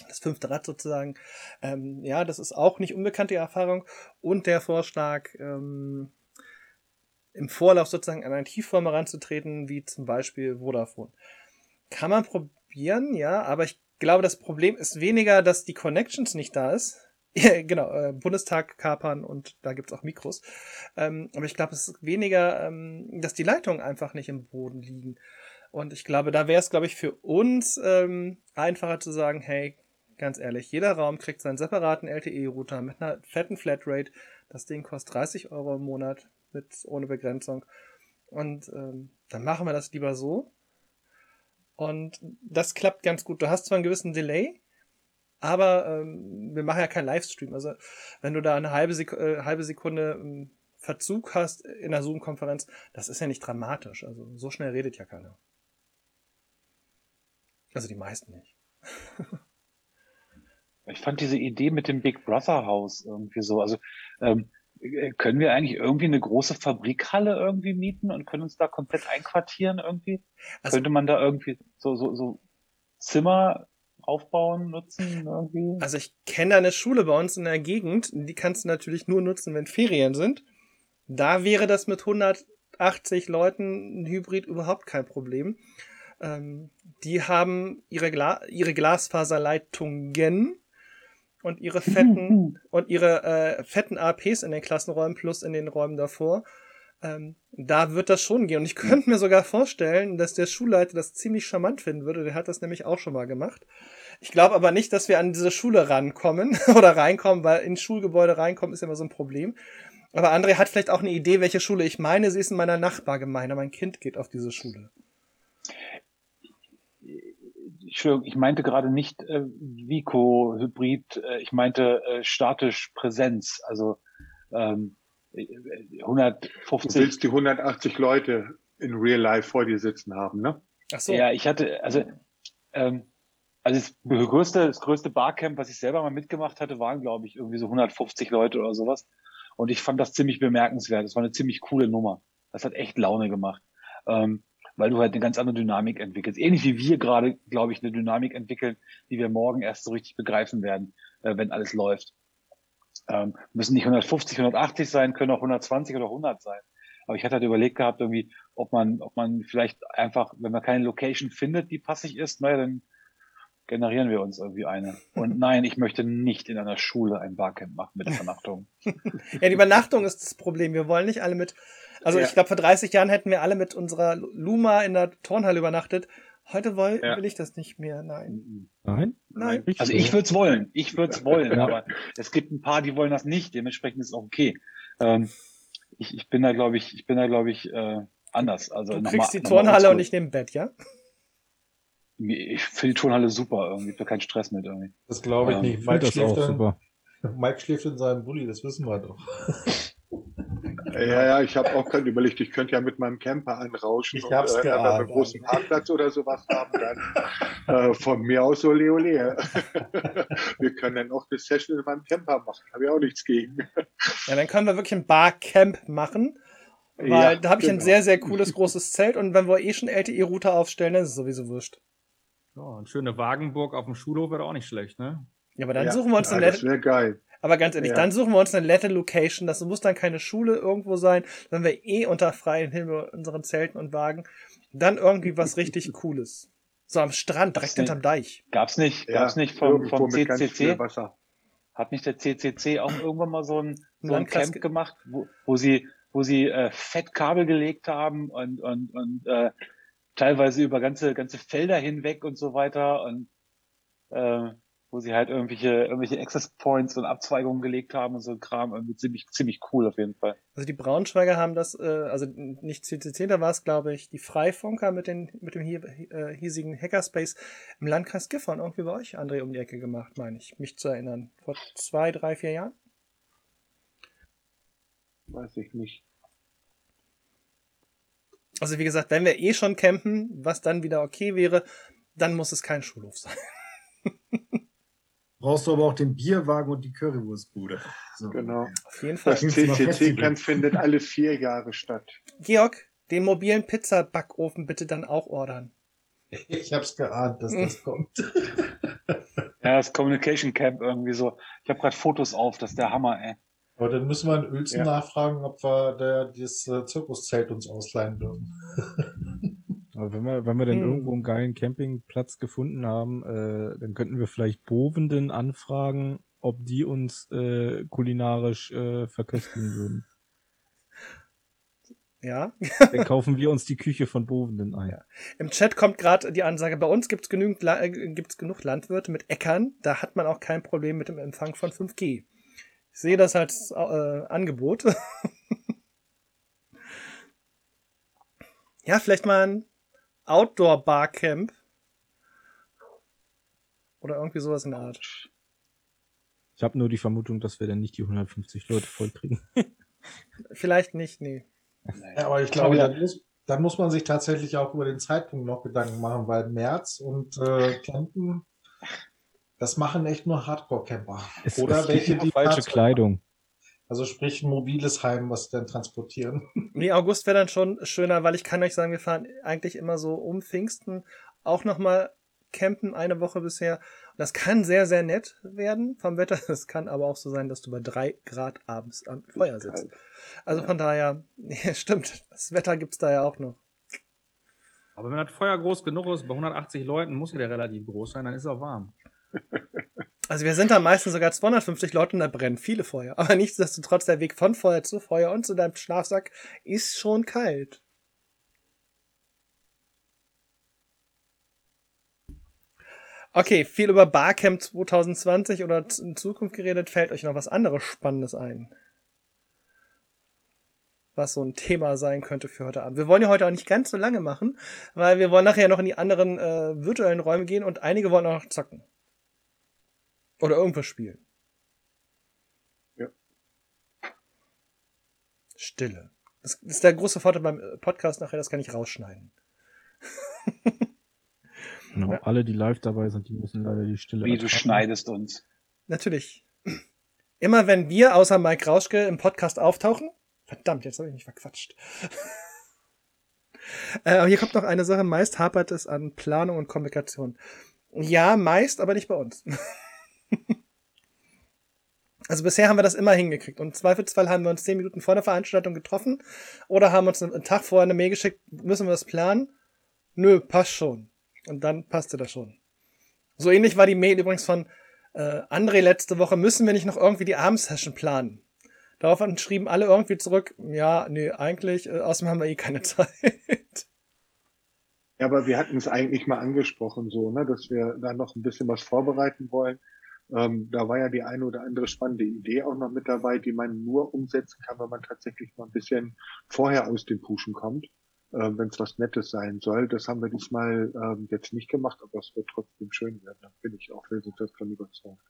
das fünfte Rad sozusagen, ähm, ja, das ist auch nicht unbekannte Erfahrung und der Vorschlag, ähm, im Vorlauf sozusagen an eine Tiefform heranzutreten, wie zum Beispiel Vodafone. Kann man probieren, ja, aber ich glaube, das Problem ist weniger, dass die Connections nicht da ist. [LAUGHS] Genau, äh, Bundestag kapern und da gibt's auch Mikros. Ähm, aber ich glaube, es ist weniger, ähm, dass die Leitungen einfach nicht im Boden liegen. Und ich glaube, da wäre es, glaube ich, für uns ähm, einfacher zu sagen, hey, ganz ehrlich, jeder Raum kriegt seinen separaten LTE-Router mit einer fetten Flatrate. Das Ding kostet 30 Euro im Monat mit ohne Begrenzung. Und ähm, dann machen wir das lieber so. Und das klappt ganz gut. Du hast zwar einen gewissen Delay, aber ähm, wir machen ja keinen Livestream. Also wenn du da eine halbe, Sek äh, halbe Sekunde ähm, Verzug hast in der Zoom-Konferenz, das ist ja nicht dramatisch. Also so schnell redet ja keiner. Also die meisten nicht. [LAUGHS] Ich fand diese Idee mit dem Big Brother Haus irgendwie so. Also ähm, äh, können wir eigentlich irgendwie eine große Fabrikhalle irgendwie mieten und können uns da komplett einquartieren irgendwie? Also- Könnte man da irgendwie so, so, so Zimmer aufbauen, nutzen irgendwie? Also ich kenne da eine Schule bei uns in der Gegend, die kannst du natürlich nur nutzen, wenn Ferien sind. Da wäre das mit 180 Leuten ein Hybrid überhaupt kein Problem. Ähm, die haben ihre, Gla ihre Glasfaserleitungen und ihre fetten [LAUGHS] und ihre äh, fetten APs in den Klassenräumen plus in den Räumen davor. Ähm, da wird das schon gehen. Und ich könnte mir sogar vorstellen, dass der Schulleiter das ziemlich charmant finden würde. Der hat das nämlich auch schon mal gemacht. Ich glaube aber nicht, dass wir an diese Schule rankommen [LAUGHS] oder reinkommen, weil ins Schulgebäude reinkommen ist immer so ein Problem. Aber André hat vielleicht auch eine Idee, welche Schule ich meine. Sie ist in meiner Nachbargemeinde. Mein Kind geht auf diese Schule. Entschuldigung, ich meinte gerade nicht äh, Vico Hybrid, äh, ich meinte äh, statisch Präsenz, also ähm, äh, Du 150. willst die 180 Leute in Real Life vor dir sitzen haben, ne? Ach so. Ja, ich hatte, also, ähm, also das größte, das größte Barcamp, was ich selber mal mitgemacht hatte, waren, glaube ich, irgendwie so 150 Leute oder sowas. Und ich fand das ziemlich bemerkenswert. Das war eine ziemlich coole Nummer. Das hat echt Laune gemacht. Ähm, weil du halt eine ganz andere Dynamik entwickelst. Ähnlich wie wir gerade, glaube ich, eine Dynamik entwickeln, die wir morgen erst so richtig begreifen werden, äh, wenn alles läuft. Ähm, müssen nicht 150, 180 sein, können auch 120 oder 100 sein. Aber ich hatte halt überlegt gehabt, irgendwie, ob man, ob man vielleicht einfach, wenn man keine Location findet, die passig ist, naja, dann generieren wir uns irgendwie eine. Und [LAUGHS] nein, ich möchte nicht in einer Schule ein Barcamp machen mit Übernachtung. [LAUGHS] Ja, die Übernachtung ist das Problem. Wir wollen nicht alle mit. Also Ja. ich glaube, vor 30 Jahren hätten wir alle mit unserer Luma in der Turnhalle übernachtet. Heute will, Ja. will ich das nicht mehr. Nein. Nein? Nein. Also ich würde es wollen, ich würde es wollen, aber es gibt ein paar, die wollen das nicht. Dementsprechend ist es auch okay. Ähm, ich, ich bin da, glaube ich, ich bin da, glaube ich, äh, anders. Also Du kriegst die nochmal Turnhalle und ich nehme Bett, ja? Ich finde die Turnhalle super irgendwie. Ich habe keinen Stress mit irgendwie. Das glaube ich Ähm, nicht. Mike das schläft, auch in, super. Mike schläft in seinem Bulli, das wissen wir doch. [LAUGHS] Ja, ja, ich habe auch gerade überlegt, ich könnte ja mit meinem Camper anrauschen Ich und hab's äh, wenn wir geahnt, einen großen. Parkplatz oder sowas haben, dann äh, von mir aus so Leole. [LAUGHS] wir können dann auch eine Session in meinem Camper machen, habe ich auch nichts gegen. Ja, dann können wir wirklich ein Barcamp machen. Weil Ja, da habe ich ein genau. sehr, sehr cooles großes Zelt und wenn wir eh schon LTE-Router aufstellen, dann ist es sowieso wurscht. Ja, eine schöne Wagenburg auf dem Schulhof wäre auch nicht schlecht, ne? Ja, aber dann Ja, suchen wir uns ja, eine das wäre geil. Aber ganz ehrlich, Ja. dann suchen wir uns eine nette Location. Das muss dann keine Schule irgendwo sein, wenn wir eh unter freiem Himmel unseren Zelten und Wagen. Dann irgendwie was richtig [LAUGHS] Cooles. So am Strand, direkt hinterm Deich. Gab's nicht, Ja, gab's nicht vom, vom CCC? Hat nicht der CCC auch irgendwann mal so ein, so ein Camp ge- gemacht, wo, wo sie, wo sie äh, Fettkabel gelegt haben und, und, und äh, teilweise über ganze, ganze Felder hinweg und so weiter und äh, wo sie halt irgendwelche, irgendwelche Access Points und Abzweigungen gelegt haben und so ein Kram. Irgendwie ziemlich, ziemlich cool auf jeden Fall. Also die Braunschweiger haben das, äh, also nicht CCC, da war es, glaube ich, die Freifunker mit, den, mit dem hier, äh, hiesigen Hackerspace im Landkreis Gifhorn irgendwie bei euch, André, um die Ecke gemacht, meine ich, mich zu erinnern. Vor zwei, drei, vier Jahren? Weiß ich nicht. Also wie gesagt, wenn wir eh schon campen, was dann wieder okay wäre, dann muss es kein Schulhof sein. [LAUGHS] Brauchst du aber auch den Bierwagen und die Currywurstbude. So. Genau. Auf jeden Fall. Das. CCC-Camp findet alle vier Jahre statt. Georg, den mobilen Pizzabackofen bitte dann auch ordern. Ich hab's geahnt, dass das kommt. [LAUGHS] Ja, das Communication Camp irgendwie so. Ich habe gerade Fotos auf, das ist der Hammer, ey. Aber dann müssen wir in Uelzen Ja. nachfragen, ob wir der, dieses äh, Zirkuszelt uns ausleihen dürfen. [LAUGHS] Aber wenn wir, wenn wir denn Hm. irgendwo einen geilen Campingplatz gefunden haben, äh, dann könnten wir vielleicht Bovenden anfragen, ob die uns äh, kulinarisch äh, verköstigen würden. Ja. Dann kaufen wir uns die Küche von Bovenden ein. Im Chat kommt gerade die Ansage, bei uns genügend La äh, gibt's genug Landwirte mit Äckern, da hat man auch kein Problem mit dem Empfang von 5G. Ich sehe das als äh, Angebot. [LAUGHS] ja, vielleicht mal ein Outdoor Barcamp. Oder irgendwie sowas in der Art. Ich habe nur die Vermutung, dass wir dann nicht die 150 Leute vollkriegen. [LAUGHS] Vielleicht nicht, nee. Ja, aber ich glaube, dann muss, dann muss man sich tatsächlich auch über den Zeitpunkt noch Gedanken machen, weil März und äh, Campen, das machen echt nur Hardcore-Camper. Oder welche, die falsche Kleidung. Also sprich ein mobiles Heim, was sie dann transportieren. [LAUGHS] Nee, August wäre dann schon schöner, weil ich kann euch sagen, wir fahren eigentlich immer so um Pfingsten auch nochmal campen, eine Woche bisher. Und das kann sehr, sehr nett werden vom Wetter. [LAUGHS] Es kann aber auch so sein, dass du bei drei Grad abends am Feuer sitzt. Also von daher, [LAUGHS] nee, stimmt, das Wetter gibt's da ja auch noch. Aber wenn das Feuer groß genug ist, bei 180 Leuten muss ja der relativ groß sein, dann ist er warm. Also wir sind da meistens sogar 250 Leute und da brennen viele Feuer. Aber nichtsdestotrotz, der Weg von Feuer zu Feuer und zu deinem Schlafsack ist schon kalt. Okay, viel über Barcamp 2020 oder in Zukunft geredet. Fällt euch noch was anderes Spannendes ein? was so ein Thema sein könnte für heute Abend. Wir wollen ja heute auch nicht ganz so lange machen, weil wir wollen nachher noch in die anderen äh, virtuellen Räume gehen und einige wollen auch noch zocken. Oder irgendwas spielen. Ja. Stille. Das ist der große Vorteil beim äh, Podcast nachher, das kann ich rausschneiden. [LAUGHS] Genau, Ja. alle, die live dabei sind, die müssen leider die Stille Wie du ertragen. schneidest uns. Natürlich. [CLEARS THROAT] Immer wenn wir außer Mike Rauschke im Podcast auftauchen. Verdammt, jetzt habe ich mich verquatscht. [LAUGHS] äh, aber hier kommt noch eine Sache. Meist hapert es an Planung und Kommunikation. Ja, meist, aber nicht bei uns. [LAUGHS] [LAUGHS] also bisher haben wir das immer hingekriegt. Und im Zweifelsfall haben wir uns zehn Minuten vor der Veranstaltung getroffen oder haben uns einen Tag vorher eine Mail geschickt. Müssen wir das planen? Nö, passt schon. Und dann passte das schon. So ähnlich war die Mail übrigens von äh, André letzte Woche, müssen wir nicht noch irgendwie die Abendsession planen? Daraufhin schrieben alle irgendwie zurück, ja, nee, eigentlich, äh, außerdem haben wir eh keine [LAUGHS] Zeit. Ja, aber wir hatten es eigentlich mal angesprochen, so, ne, dass wir da noch ein bisschen was vorbereiten wollen. Ähm, da war ja die eine oder andere spannende Idee auch noch mit dabei, die man nur umsetzen kann, wenn man tatsächlich mal ein bisschen vorher aus dem Puschen kommt, ähm, wenn es was Nettes sein soll. Das haben wir diesmal ähm, jetzt nicht gemacht, aber es wird trotzdem schön werden. Da bin ich auch sehr davon überzeugt.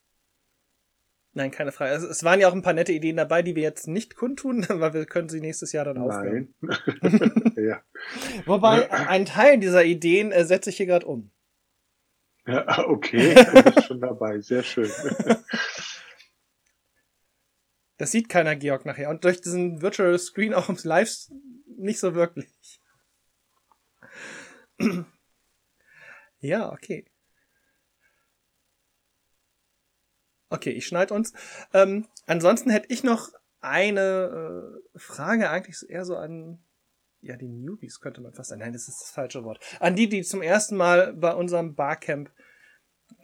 Nein, keine Frage. Also, es waren ja auch ein paar nette Ideen dabei, die wir jetzt nicht kundtun, [LAUGHS] weil wir können sie nächstes Jahr dann aufnehmen. Nein. [LAUGHS] [LAUGHS] ja. Wobei, ein Teil dieser Ideen äh, setze ich hier gerade um. [LAUGHS] ja, okay, du bist schon dabei. Sehr schön. [LAUGHS] Das sieht keiner, Georg, nachher. Und durch diesen Virtual Screen auch im Live nicht so wirklich. [CLEARS THROAT] ja, okay. Okay, ich schneide uns. Ähm, ansonsten hätte ich noch eine äh, Frage, eigentlich eher so an ja, die Newbies könnte man fast sagen. Nein, das ist das falsche Wort. An die, die zum ersten Mal bei unserem Barcamp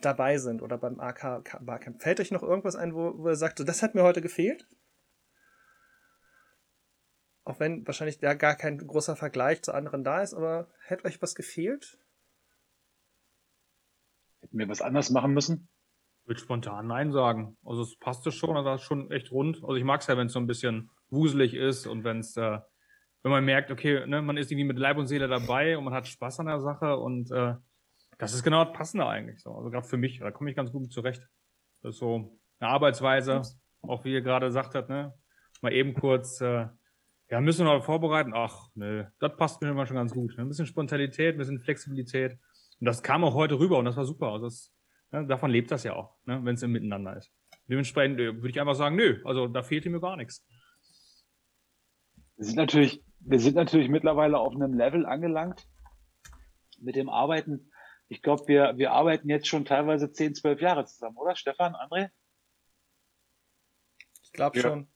dabei sind oder beim AK Barcamp. Fällt euch noch irgendwas ein, wo, wo ihr sagt, so, das hat mir heute gefehlt? Auch wenn wahrscheinlich da gar kein großer Vergleich zu anderen da ist, aber hätte euch was gefehlt? Hätten wir was anders machen müssen? würde spontan Nein sagen. Also es passte schon, also das ist schon echt rund. Also ich mag es ja, wenn es so ein bisschen wuselig ist und wenn es, äh, wenn man merkt, okay, ne, man ist irgendwie mit Leib und Seele dabei und man hat Spaß an der Sache und äh, das ist genau das Passende eigentlich. So. Also gerade für mich, da komme ich ganz gut mit zurecht. Das ist so eine Arbeitsweise, auch wie ihr gerade sagt hat, ne? Mal eben kurz, äh, ja, müssen wir noch vorbereiten? Ach, nö, das passt mir immer schon ganz gut. Ne? Ein bisschen Spontanität, ein bisschen Flexibilität. Und das kam auch heute rüber und das war super. Also das, ne, davon lebt das ja auch, ne, wenn es im Miteinander ist. Dementsprechend äh, würde ich einfach sagen, nö, also da fehlte mir gar nichts. Wir sind natürlich, wir sind natürlich mittlerweile auf einem Level angelangt mit dem Arbeiten. Ich glaube, wir, wir arbeiten jetzt schon teilweise 10, 12 Jahre zusammen, oder Stefan, André? Ich glaube Ja. schon.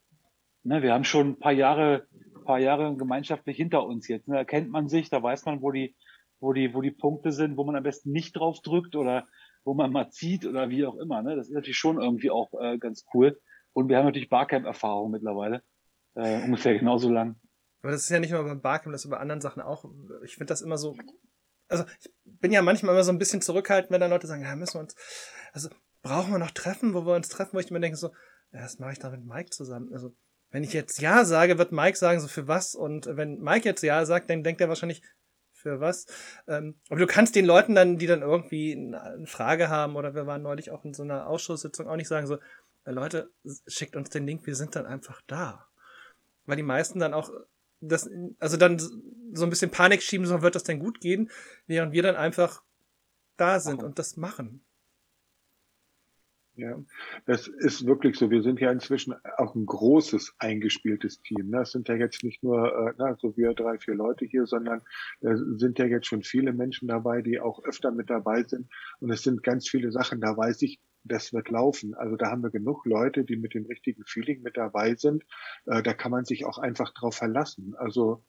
Ne, wir haben schon ein paar Jahre, paar Jahre gemeinschaftlich hinter uns jetzt. Ne? Da kennt man sich, da weiß man, wo die, wo die, wo die Punkte sind, wo man am besten nicht drauf drückt oder wo man mal zieht oder wie auch immer. Ne? Das ist natürlich schon irgendwie auch äh, ganz cool. Und wir haben natürlich Barcamp-Erfahrung mittlerweile. Äh, ungefähr genauso lang. Aber das ist ja nicht nur beim Barcamp, das ist bei anderen Sachen auch. Ich finde das immer so. Also, ich bin ja manchmal immer so ein bisschen zurückhaltend, wenn dann Leute sagen, ja, müssen wir uns. Also, brauchen wir noch Treffen, wo wir uns treffen, wo ich mir denke, so, ja, das mache ich da mit Mike zusammen. Also, wenn ich jetzt Ja sage, wird Mike sagen, so für was? Und wenn Mike jetzt Ja sagt, dann denkt er wahrscheinlich, für was? Ähm, aber du kannst den Leuten dann, die dann irgendwie eine Frage haben, oder wir waren neulich auch in so einer Ausschusssitzung, auch nicht sagen, so, "Ja, Leute, schickt uns den Link, wir sind dann einfach da. Weil die meisten dann auch das, also dann so ein bisschen Panik schieben, so wird das denn gut gehen, während wir dann einfach da sind und das machen. Ja, das ist wirklich so. Wir sind ja inzwischen auch ein großes eingespieltes Team. Ne? Es sind ja jetzt nicht nur äh, na, so wir drei, vier Leute hier, sondern es sind ja jetzt schon viele Menschen dabei, die auch öfter mit dabei sind. Und es sind ganz viele Sachen, da weiß ich, das wird laufen. Also da haben wir genug Leute, die mit dem richtigen Feeling mit dabei sind. Äh, da kann man sich auch einfach drauf verlassen. Also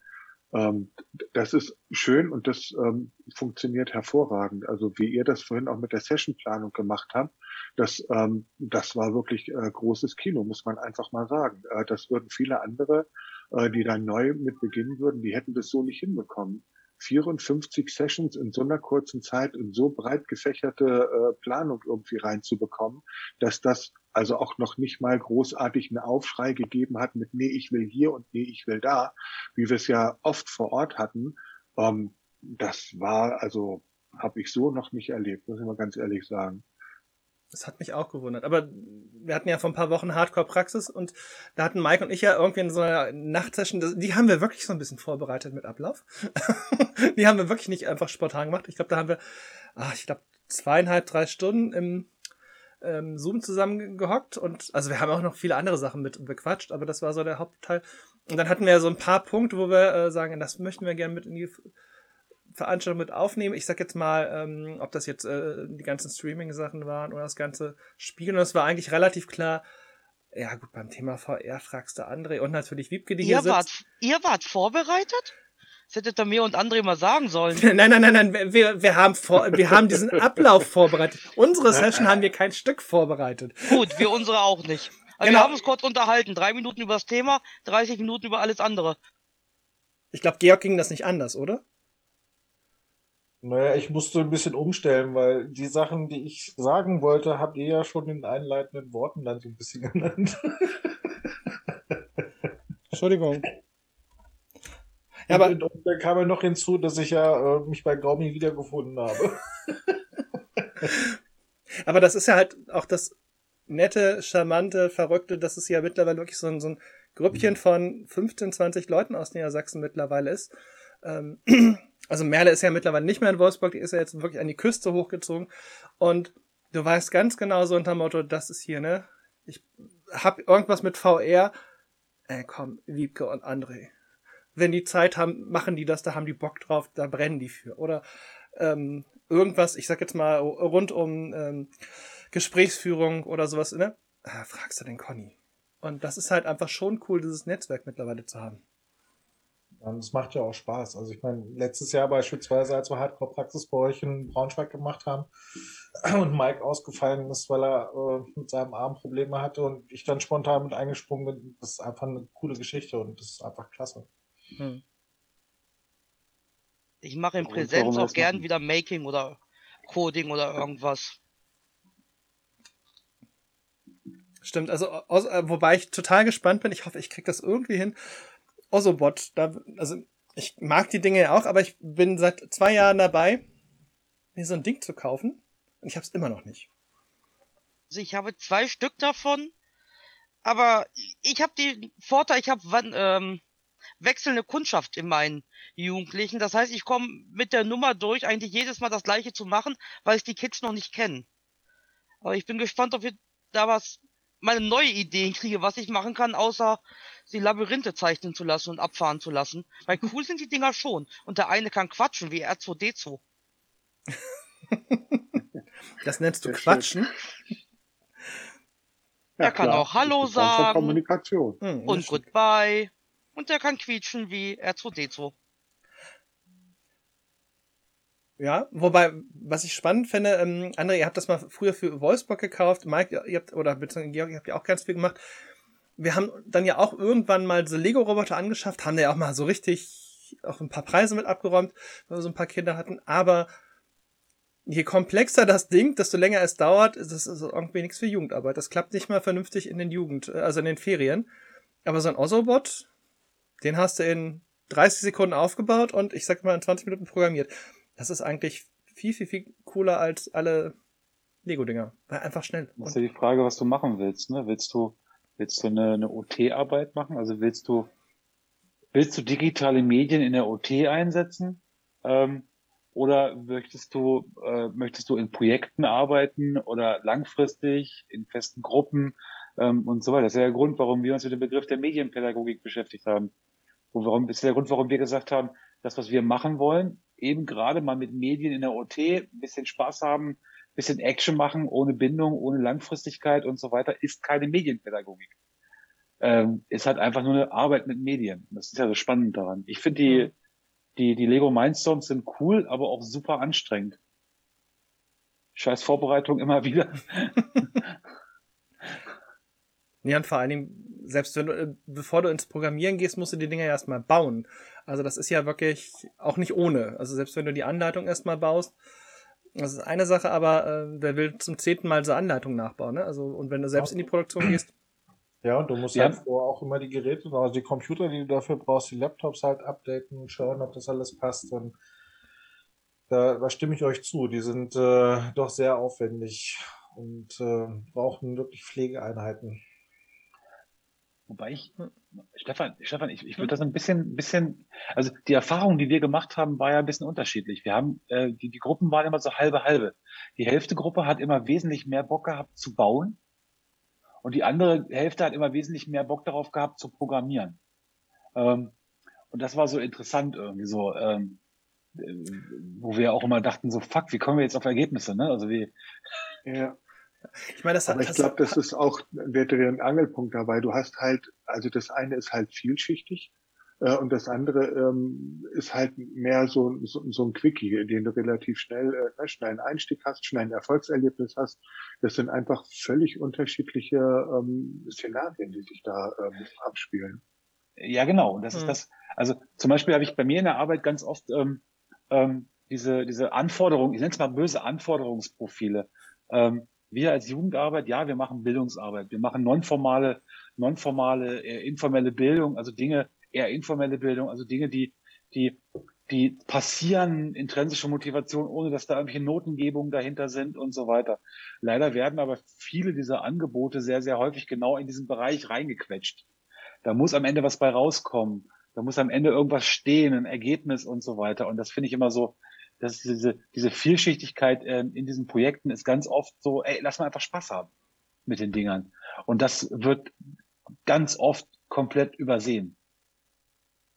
ähm, das ist schön und das ähm, funktioniert hervorragend. Also wie ihr das vorhin auch mit der Sessionplanung gemacht habt, das, ähm, das war wirklich äh, großes Kino, muss man einfach mal sagen. Äh, das würden viele andere, äh, die dann neu mit beginnen würden, die hätten das so nicht hinbekommen. 54 Sessions in so einer kurzen Zeit und so breit gefächerte äh, Planung irgendwie reinzubekommen, dass das also auch noch nicht mal großartig einen Aufschrei gegeben hat mit, nee, ich will hier und nee, ich will da, wie wir es ja oft vor Ort hatten. Ähm, das war, also habe ich so noch nicht erlebt, muss ich mal ganz ehrlich sagen. Das hat mich auch gewundert. Aber wir hatten ja vor ein paar Wochen Hardcore-Praxis und da hatten Mike und ich ja irgendwie in so einer Nachtsession, die haben wir wirklich so ein bisschen vorbereitet mit Ablauf. [LAUGHS] die haben wir wirklich nicht einfach spontan gemacht. Ich glaube, da haben wir, ach, ich glaube, zweieinhalb, drei Stunden im ähm, Zoom zusammengehockt und also wir haben auch noch viele andere Sachen mit bequatscht, aber das war so der Hauptteil. Und dann hatten wir so ein paar Punkte, wo wir äh, sagen, das möchten wir gerne mit in die Veranstaltung mit aufnehmen. Ich sag jetzt mal, ähm, ob das jetzt äh, die ganzen Streaming-Sachen waren oder das ganze Spiel. Und es war eigentlich relativ klar, ja gut, beim Thema VR fragst du André und natürlich Wiebke, die ihr hier wart, sitzt. Ihr wart vorbereitet? Das hättet ihr mir und André mal sagen sollen. [LAUGHS] Nein, nein, nein, nein, wir, wir, haben, vor, wir haben diesen Ablauf vorbereitet. Unsere Session haben wir kein Stück vorbereitet. Gut, wir unsere auch nicht. Also Genau. wir haben uns kurz unterhalten. Drei Minuten über das Thema, 30 Minuten über alles andere. Ich glaube, Georg ging das nicht anders, oder? Naja, ich musste ein bisschen umstellen, weil die Sachen, die ich sagen wollte, habt ihr ja schon in einleitenden Worten dann so ein bisschen [LAUGHS] genannt. Entschuldigung. Ja, aber und, und dann kam ja noch hinzu, dass ich ja äh, mich bei Gaumi wiedergefunden habe. [LAUGHS] Aber das ist ja halt auch das nette, charmante, verrückte, dass es ja mittlerweile wirklich so ein, so ein Grüppchen von 15, 20 Leuten aus Niedersachsen mittlerweile ist. Ähm, also Merle ist ja mittlerweile nicht mehr in Wolfsburg, die ist ja jetzt wirklich an die Küste hochgezogen. Und du weißt ganz genau so unter Motto, das ist hier, ne? Ich hab irgendwas mit VR. Ey, komm, Wiebke und André. Wenn die Zeit haben, machen die das, da haben die Bock drauf, da brennen die für. Oder ähm, irgendwas, ich sag jetzt mal, rund um ähm, Gesprächsführung oder sowas, ne? Ah, fragst du den Conny. Und das ist halt einfach schon cool, dieses Netzwerk mittlerweile zu haben. Das macht ja auch Spaß. Also ich meine, letztes Jahr beispielsweise, als wir Hardcore-Praxis bei euch in Braunschweig gemacht haben [CLEARS THROAT] und Mike ausgefallen ist, weil er äh, mit seinem Arm Probleme hatte und ich dann spontan mit eingesprungen bin, das ist einfach eine coole Geschichte und das ist einfach klasse. Hm. Ich mache in Präsenz auch gern machen? wieder Making oder Coding oder irgendwas. Stimmt, also äh, wobei ich total gespannt bin, ich hoffe, ich krieg das irgendwie hin. Osobot, da, also ich mag die Dinge ja auch, aber ich bin seit zwei Jahren dabei, mir so ein Ding zu kaufen und ich habe es immer noch nicht. Also ich habe zwei Stück davon, aber ich habe die Vorteil, ich habe ähm, wechselnde Kundschaft in meinen Jugendlichen. Das heißt, ich komme mit der Nummer durch, eigentlich jedes Mal das gleiche zu machen, weil es die Kids noch nicht kennen. Aber ich bin gespannt, ob wir da was meine neue Ideen kriege, was ich machen kann, außer sie Labyrinthe zeichnen zu lassen und abfahren zu lassen. Weil cool sind die Dinger schon. Und der eine kann quatschen, wie R2D2. [LAUGHS] das nennst du Quatschen? Ja, er kann klar. auch Hallo sagen. Kommunikation. Hm, und Goodbye. Und der kann quietschen wie R2D2. Ja, wobei, was ich spannend finde, ähm, André, ihr habt das mal früher für Wolfsburg gekauft, Mike, ihr habt, oder beziehungsweise Georg, ihr habt ja auch ganz viel gemacht. Wir haben dann ja auch irgendwann mal so Lego-Roboter angeschafft, haben da ja auch mal so richtig auch ein paar Preise mit abgeräumt, weil wir so ein paar Kinder hatten, aber je komplexer das Ding, desto länger es dauert, ist es irgendwie nichts für Jugendarbeit. Das klappt nicht mal vernünftig in den Jugend, also in den Ferien. Aber so ein Osobot, den hast du in 30 Sekunden aufgebaut und ich sag mal in 20 Minuten programmiert. Das ist eigentlich viel, viel, viel cooler als alle Lego-Dinger. Weil einfach schnell. Das ist ja die Frage, was du machen willst, ne? Willst du, willst du eine, eine OT-Arbeit machen? Also willst du, willst du digitale Medien in der OT einsetzen? Ähm, oder möchtest du, äh, möchtest du in Projekten arbeiten oder langfristig in festen Gruppen ähm, und so weiter? Das ist ja der Grund, warum wir uns mit dem Begriff der Medienpädagogik beschäftigt haben. Und warum, ist der Grund, warum wir gesagt haben, das, was wir machen wollen, eben gerade mal mit Medien in der OT ein bisschen Spaß haben, bisschen Action machen, ohne Bindung, ohne Langfristigkeit und so weiter, ist keine Medienpädagogik. Ähm, ist halt einfach nur eine Arbeit mit Medien. Das ist ja so spannend daran. Ich finde die, mhm. die, die Lego Mindstorms sind cool, aber auch super anstrengend. Scheiß Vorbereitung immer wieder. [LAUGHS] ja, und vor allen Dingen selbst wenn du, äh, bevor du ins Programmieren gehst, musst du die Dinger ja erstmal bauen. Also das ist ja wirklich auch nicht ohne. Also selbst wenn du die Anleitung erstmal baust, das ist eine Sache, aber äh, wer will zum zehnten Mal so Anleitung nachbauen, ne? Also, und wenn du selbst in die Produktion gehst. Ja, und du musst Ja. halt vorher auch immer die Geräte, also die Computer, die du dafür brauchst, die Laptops halt updaten und schauen, ob das alles passt. Und da, da stimme ich euch zu. Die sind äh, doch sehr aufwendig und äh, brauchen wirklich Pflegeeinheiten. Wobei ich, Stefan, Stefan, ich, ich würde das ein bisschen, bisschen, also die Erfahrung, die wir gemacht haben, war ja ein bisschen unterschiedlich. Wir haben, äh, die, die Gruppen waren immer so halbe halbe. Die Hälfte Gruppe hat immer wesentlich mehr Bock gehabt zu bauen und die andere Hälfte hat immer wesentlich mehr Bock darauf gehabt zu programmieren. Ähm, und das war so interessant irgendwie so, ähm, äh, wo wir auch immer dachten so, fuck, wie kommen wir jetzt auf Ergebnisse, ne? Also wie, Ja. Ich meine, das Aber ich glaube, das ist auch der Dreh- und Angelpunkt dabei. Du hast halt, also das eine ist halt vielschichtig äh, und das andere ähm, ist halt mehr so, so, so ein Quickie, in dem du relativ schnell, äh, schnell einen Einstieg hast, schnell ein Erfolgserlebnis hast. Das sind einfach völlig unterschiedliche ähm, Szenarien, die sich da ähm, abspielen. Ja, genau. Und das Mhm. ist das. Also zum Beispiel habe ich bei mir in der Arbeit ganz oft ähm, ähm, diese, diese Anforderungen, ich nenne es mal böse Anforderungsprofile. Ähm, wir als Jugendarbeit, ja, wir machen Bildungsarbeit, wir machen nonformale, nonformale, äh, informelle Bildung, also Dinge, eher informelle Bildung, also Dinge, die, die, die passieren, intrinsische Motivation, ohne dass da irgendwelche Notengebungen dahinter sind und so weiter. Leider werden aber viele dieser Angebote sehr, sehr häufig genau in diesen Bereich reingequetscht. Da muss am Ende was bei rauskommen. Da muss am Ende irgendwas stehen, ein Ergebnis und so weiter. Und das finde ich immer so, dass diese, diese Vielschichtigkeit ähm, in diesen Projekten ist ganz oft so, ey, lass mal einfach Spaß haben mit den Dingern. Und das wird ganz oft komplett übersehen.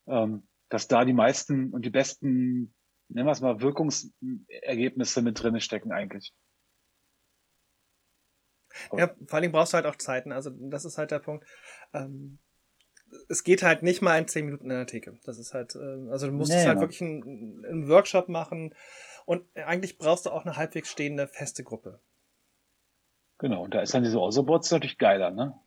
Ähm, dass da die meisten und die besten, nennen wir es mal, Wirkungsergebnisse mit drinne stecken eigentlich. Ja, vor allem brauchst du halt auch Zeiten. Also das ist halt der Punkt. Ähm, es geht halt nicht mal in 10 Minuten in der Theke. Das ist halt, äh, also du musst Nee, es halt Mann. wirklich einen, einen Workshop machen und eigentlich brauchst du auch eine halbwegs stehende feste Gruppe. Genau, und da ist dann diese Osobots natürlich geiler, ne?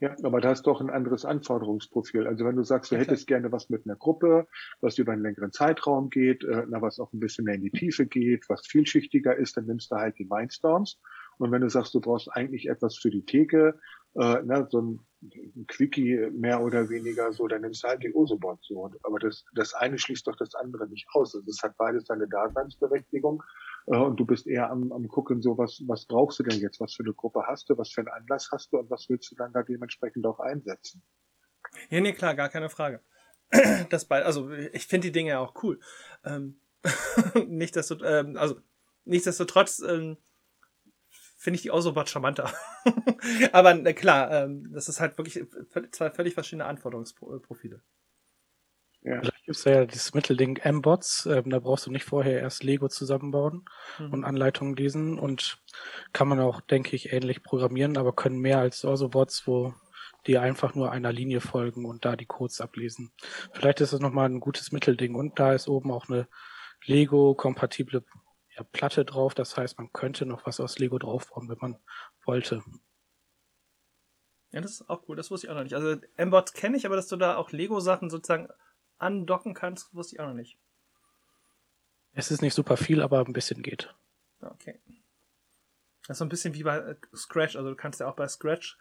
Ja, aber da du doch ein anderes Anforderungsprofil. Also wenn du sagst, du klar. hättest gerne was mit einer Gruppe, was über einen längeren Zeitraum geht, äh, na, was auch ein bisschen mehr in die Tiefe geht, was vielschichtiger ist, dann nimmst du halt die Mindstorms. Und wenn du sagst, du brauchst eigentlich etwas für die Theke, äh, na, so ein, ein Quickie mehr oder weniger so, dann nimmst du halt die Osobot so. Aber das, das eine schließt doch das andere nicht aus. Also es hat beides seine Daseinsberechtigung. Äh, und du bist eher am, am gucken, so was, was brauchst du denn jetzt? Was für eine Gruppe hast du? Was für einen Anlass hast du? Und was willst du dann da dementsprechend auch einsetzen? Ja, nee, klar, gar keine Frage. [CLEARS THROAT] Das bei, also ich finde die Dinge ja auch cool. Ähm, nicht, dass du, ähm, also nichtsdestotrotz ähm, finde ich die Autobot charmanter. [LAUGHS] Aber äh, klar, ähm, das ist halt wirklich zwei völlig verschiedene Anforderungsprofile. Ja. Vielleicht gibt es ja das Mittelding M-Bots. Ähm, da brauchst du nicht vorher erst Lego zusammenbauen Mhm. und Anleitungen lesen und kann man auch, denke ich, ähnlich programmieren, aber können mehr als Orso-Bots, wo die einfach nur einer Linie folgen und da die Codes ablesen. Vielleicht ist das nochmal ein gutes Mittelding und da ist oben auch eine Lego-kompatible ja, Platte drauf. Das heißt, man könnte noch was aus Lego draufbauen, wenn man wollte. Ja, das ist auch cool, das wusste ich auch noch nicht. Also M-Bots kenne ich, aber dass du da auch Lego-Sachen sozusagen andocken kannst, wusste ich auch noch nicht. Es ist nicht super viel, aber ein bisschen geht. Okay. Das ist so ein bisschen wie bei äh, Scratch. Also du kannst ja auch bei Scratch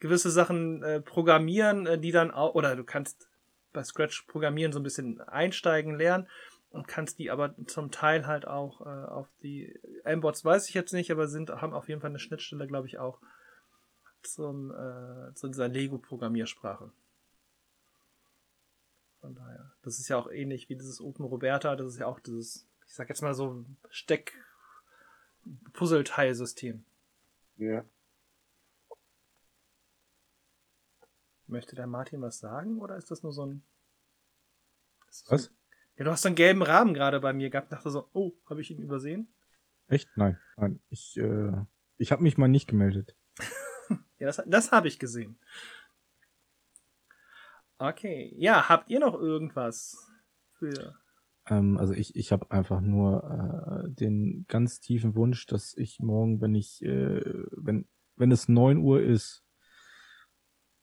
gewisse Sachen äh, programmieren, äh, die dann auch, oder du kannst bei Scratch programmieren, so ein bisschen einsteigen, lernen und kannst die aber zum Teil halt auch äh, auf die M-Bots weiß ich jetzt nicht, aber sind, haben auf jeden Fall eine Schnittstelle, glaube ich, auch zum, äh, zu dieser Lego-Programmiersprache. Von daher. Das ist ja auch ähnlich wie dieses Open Roberta, das ist ja auch dieses, ich sag jetzt mal so Steck Puzzleteilsystem. Ja. Möchte der Martin was sagen oder ist das nur so ein. Was? Ja, du hast so einen gelben Rahmen gerade bei mir gehabt. Dachte so, oh, habe ich ihn übersehen? Echt? Nein, nein. Ich, äh, ich habe mich mal nicht gemeldet. [LAUGHS] Ja, das, das habe ich gesehen. Okay. Ja, habt ihr noch irgendwas für. Ähm, also ich, ich habe einfach nur äh, den ganz tiefen Wunsch, dass ich morgen, wenn ich, äh, wenn, wenn es 9 Uhr ist,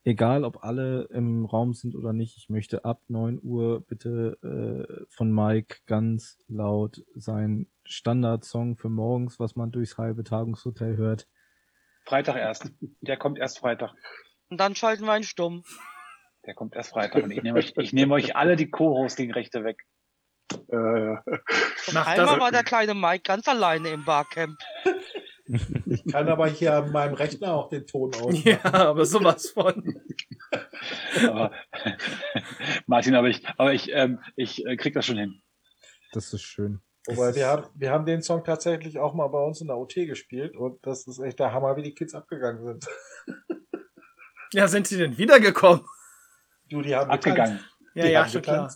egal ob alle im Raum sind oder nicht, ich möchte ab 9 Uhr bitte äh, von Mike ganz laut sein Standardsong für morgens, was man durchs halbe Tagungshotel hört. Freitag erst. Der kommt erst Freitag. Und dann schalten wir ihn stumm. Der kommt erst Freitag. Und ich nehme euch, ich nehme euch alle die Co-Hosting-Rechte weg. Äh, Mach Einmal war der kleine Mike ganz alleine im Barcamp. [LAUGHS] Ich kann aber hier an meinem Rechner auch den Ton [LAUGHS] aus. Ja, aber sowas von. Aber, [LAUGHS] Martin, aber ich, aber ich, ähm, ich äh, krieg das schon hin. Das ist schön. Wobei wir haben, wir haben den Song tatsächlich auch mal bei uns in der OT gespielt und das ist echt der Hammer, wie die Kids abgegangen sind. Ja, sind sie denn wiedergekommen? Du, die haben Abgegangen. getanzt. Ja, Die ja, schon klar.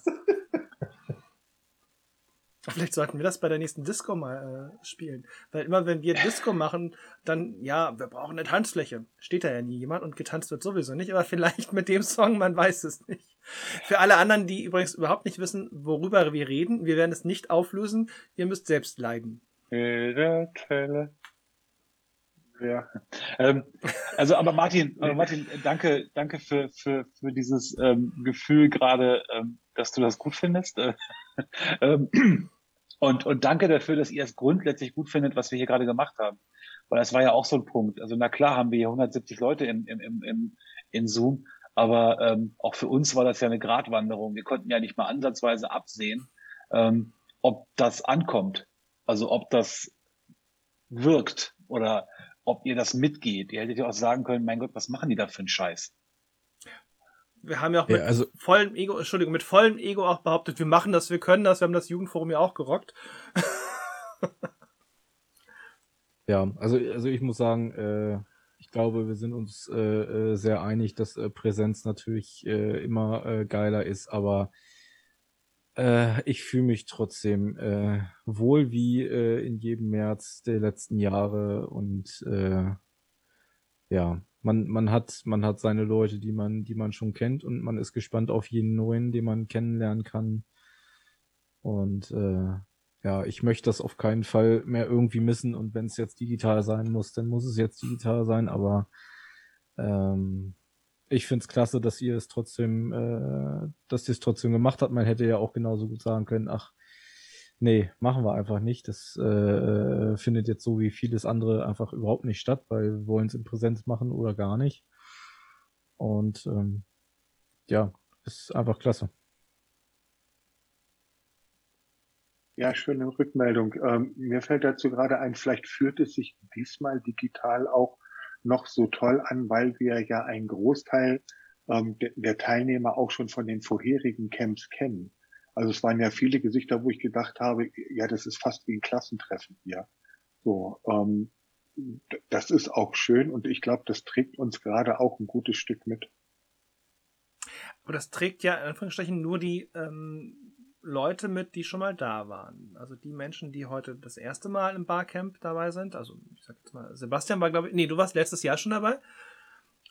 Vielleicht sollten wir das bei der nächsten Disco mal äh, spielen. Weil immer wenn wir Disco machen, dann, ja, wir brauchen eine Tanzfläche. Steht da ja nie jemand und getanzt wird sowieso nicht, aber vielleicht mit dem Song, man weiß es nicht. Für alle anderen, die übrigens überhaupt nicht wissen, worüber wir reden, wir werden es nicht auflösen, ihr müsst selbst leiden. Fälle. Ja. Ähm, also, aber Martin, aber Martin, danke, danke für, für, für dieses ähm, Gefühl gerade, ähm, dass du das gut findest. Äh, [LAUGHS] ähm, und, und danke dafür, dass ihr es grundsätzlich gut findet, was wir hier gerade gemacht haben. Weil das war ja auch so ein Punkt. Also na klar haben wir hier 170 Leute im, im, im, im, in Zoom, aber ähm, auch für uns war das ja eine Gratwanderung. Wir konnten ja nicht mal ansatzweise absehen, ähm, ob das ankommt. Also ob das wirkt oder ob ihr das mitgeht. Ihr hättet ja auch sagen können, mein Gott, was machen die da für einen Scheiß? Wir haben ja auch Ja, mit also- vollem Ego, Entschuldigung, mit vollem Ego auch behauptet, wir machen das, wir können das, wir haben das Jugendforum ja auch gerockt. [LAUGHS] Ja, also, also ich muss sagen, äh, ich glaube, wir sind uns äh, äh, sehr einig, dass äh, Präsenz natürlich äh, immer äh, geiler ist, aber äh, ich fühle mich trotzdem äh, wohl wie äh, in jedem März der letzten Jahre und äh, ja, man, man hat, man hat seine Leute, die man, die man schon kennt und man ist gespannt auf jeden neuen, den man kennenlernen kann. Und äh, ja, ich möchte das auf keinen Fall mehr irgendwie missen und wenn es jetzt digital sein muss, dann muss es jetzt digital sein, aber ähm, ich find's klasse, dass ihr es trotzdem, äh, dass ihr es trotzdem gemacht habt. Man hätte ja auch genauso gut sagen können, ach, nee, machen wir einfach nicht. Das äh, findet jetzt so wie vieles andere einfach überhaupt nicht statt, weil wir wollen es in Präsenz machen oder gar nicht. Und ähm, ja, ist einfach klasse. Ja, schöne Rückmeldung. Ähm, mir fällt dazu gerade ein, vielleicht führt es sich diesmal digital auch noch so toll an, weil wir ja einen Großteil ähm, de der Teilnehmer auch schon von den vorherigen Camps kennen. Also es waren ja viele Gesichter, wo ich gedacht habe, ja, das ist fast wie ein Klassentreffen hier. So, ähm, das ist auch schön und ich glaube, das trägt uns gerade auch ein gutes Stück mit. Aber das trägt ja in Anführungsstrichen nur die ähm, Leute mit, die schon mal da waren. Also die Menschen, die heute das erste Mal im Barcamp dabei sind. Also ich sag jetzt mal, Sebastian war, glaube ich, nee, du warst letztes Jahr schon dabei.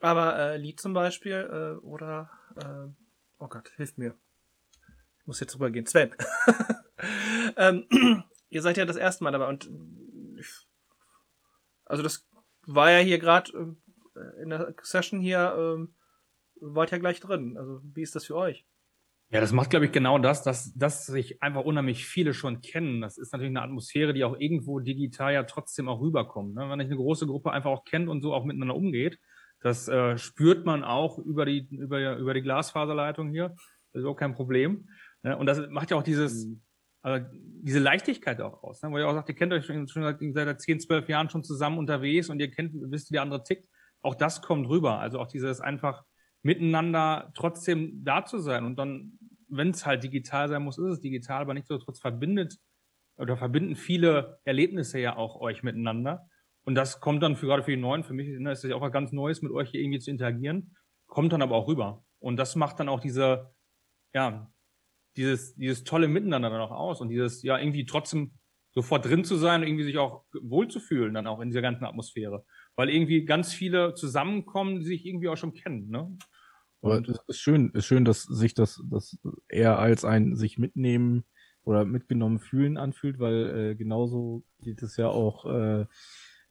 Aber äh, Lee zum Beispiel äh, oder äh, oh Gott, hilf mir. Ich muss jetzt rübergehen. Sven. [LAUGHS] ähm, [CLEARS THROAT] ihr seid ja das erste Mal dabei und also das war ja hier gerade äh, in der Session hier, ähm, wart ja gleich drin. Also wie ist das für euch? Ja, das macht, glaube ich, genau das, dass, dass sich einfach unheimlich viele schon kennen. Das ist natürlich eine Atmosphäre, die auch irgendwo digital ja trotzdem auch rüberkommt. Ne? Wenn man eine große Gruppe einfach auch kennt und so auch miteinander umgeht, das äh, spürt man auch über die, über, über die Glasfaserleitung hier. Das ist auch kein Problem. Ne? Und das macht ja auch dieses, also diese Leichtigkeit auch aus. Ne? Wo ihr auch sagt, ihr kennt euch schon, schon seit, seit 10, 12 Jahren schon zusammen unterwegs und ihr kennt, wisst, wie der andere tickt. Auch das kommt rüber. Also auch dieses einfach miteinander trotzdem da zu sein und dann, wenn es halt digital sein muss, ist es digital, aber nichtsdestotrotz verbindet oder verbinden viele Erlebnisse ja auch euch miteinander. Und das kommt dann für, gerade für die Neuen, für mich ist das ja auch was ganz Neues, mit euch hier irgendwie zu interagieren, kommt dann aber auch rüber. Und das macht dann auch diese, ja, dieses, dieses tolle Miteinander dann auch aus und dieses, ja, irgendwie trotzdem sofort drin zu sein und irgendwie sich auch wohlzufühlen dann auch in dieser ganzen Atmosphäre. Weil irgendwie ganz viele zusammenkommen, die sich irgendwie auch schon kennen, ne? Aber Und- es ist schön, ist schön, dass sich das, das eher als ein sich mitnehmen oder mitgenommen fühlen anfühlt, weil äh, genauso geht es ja auch äh,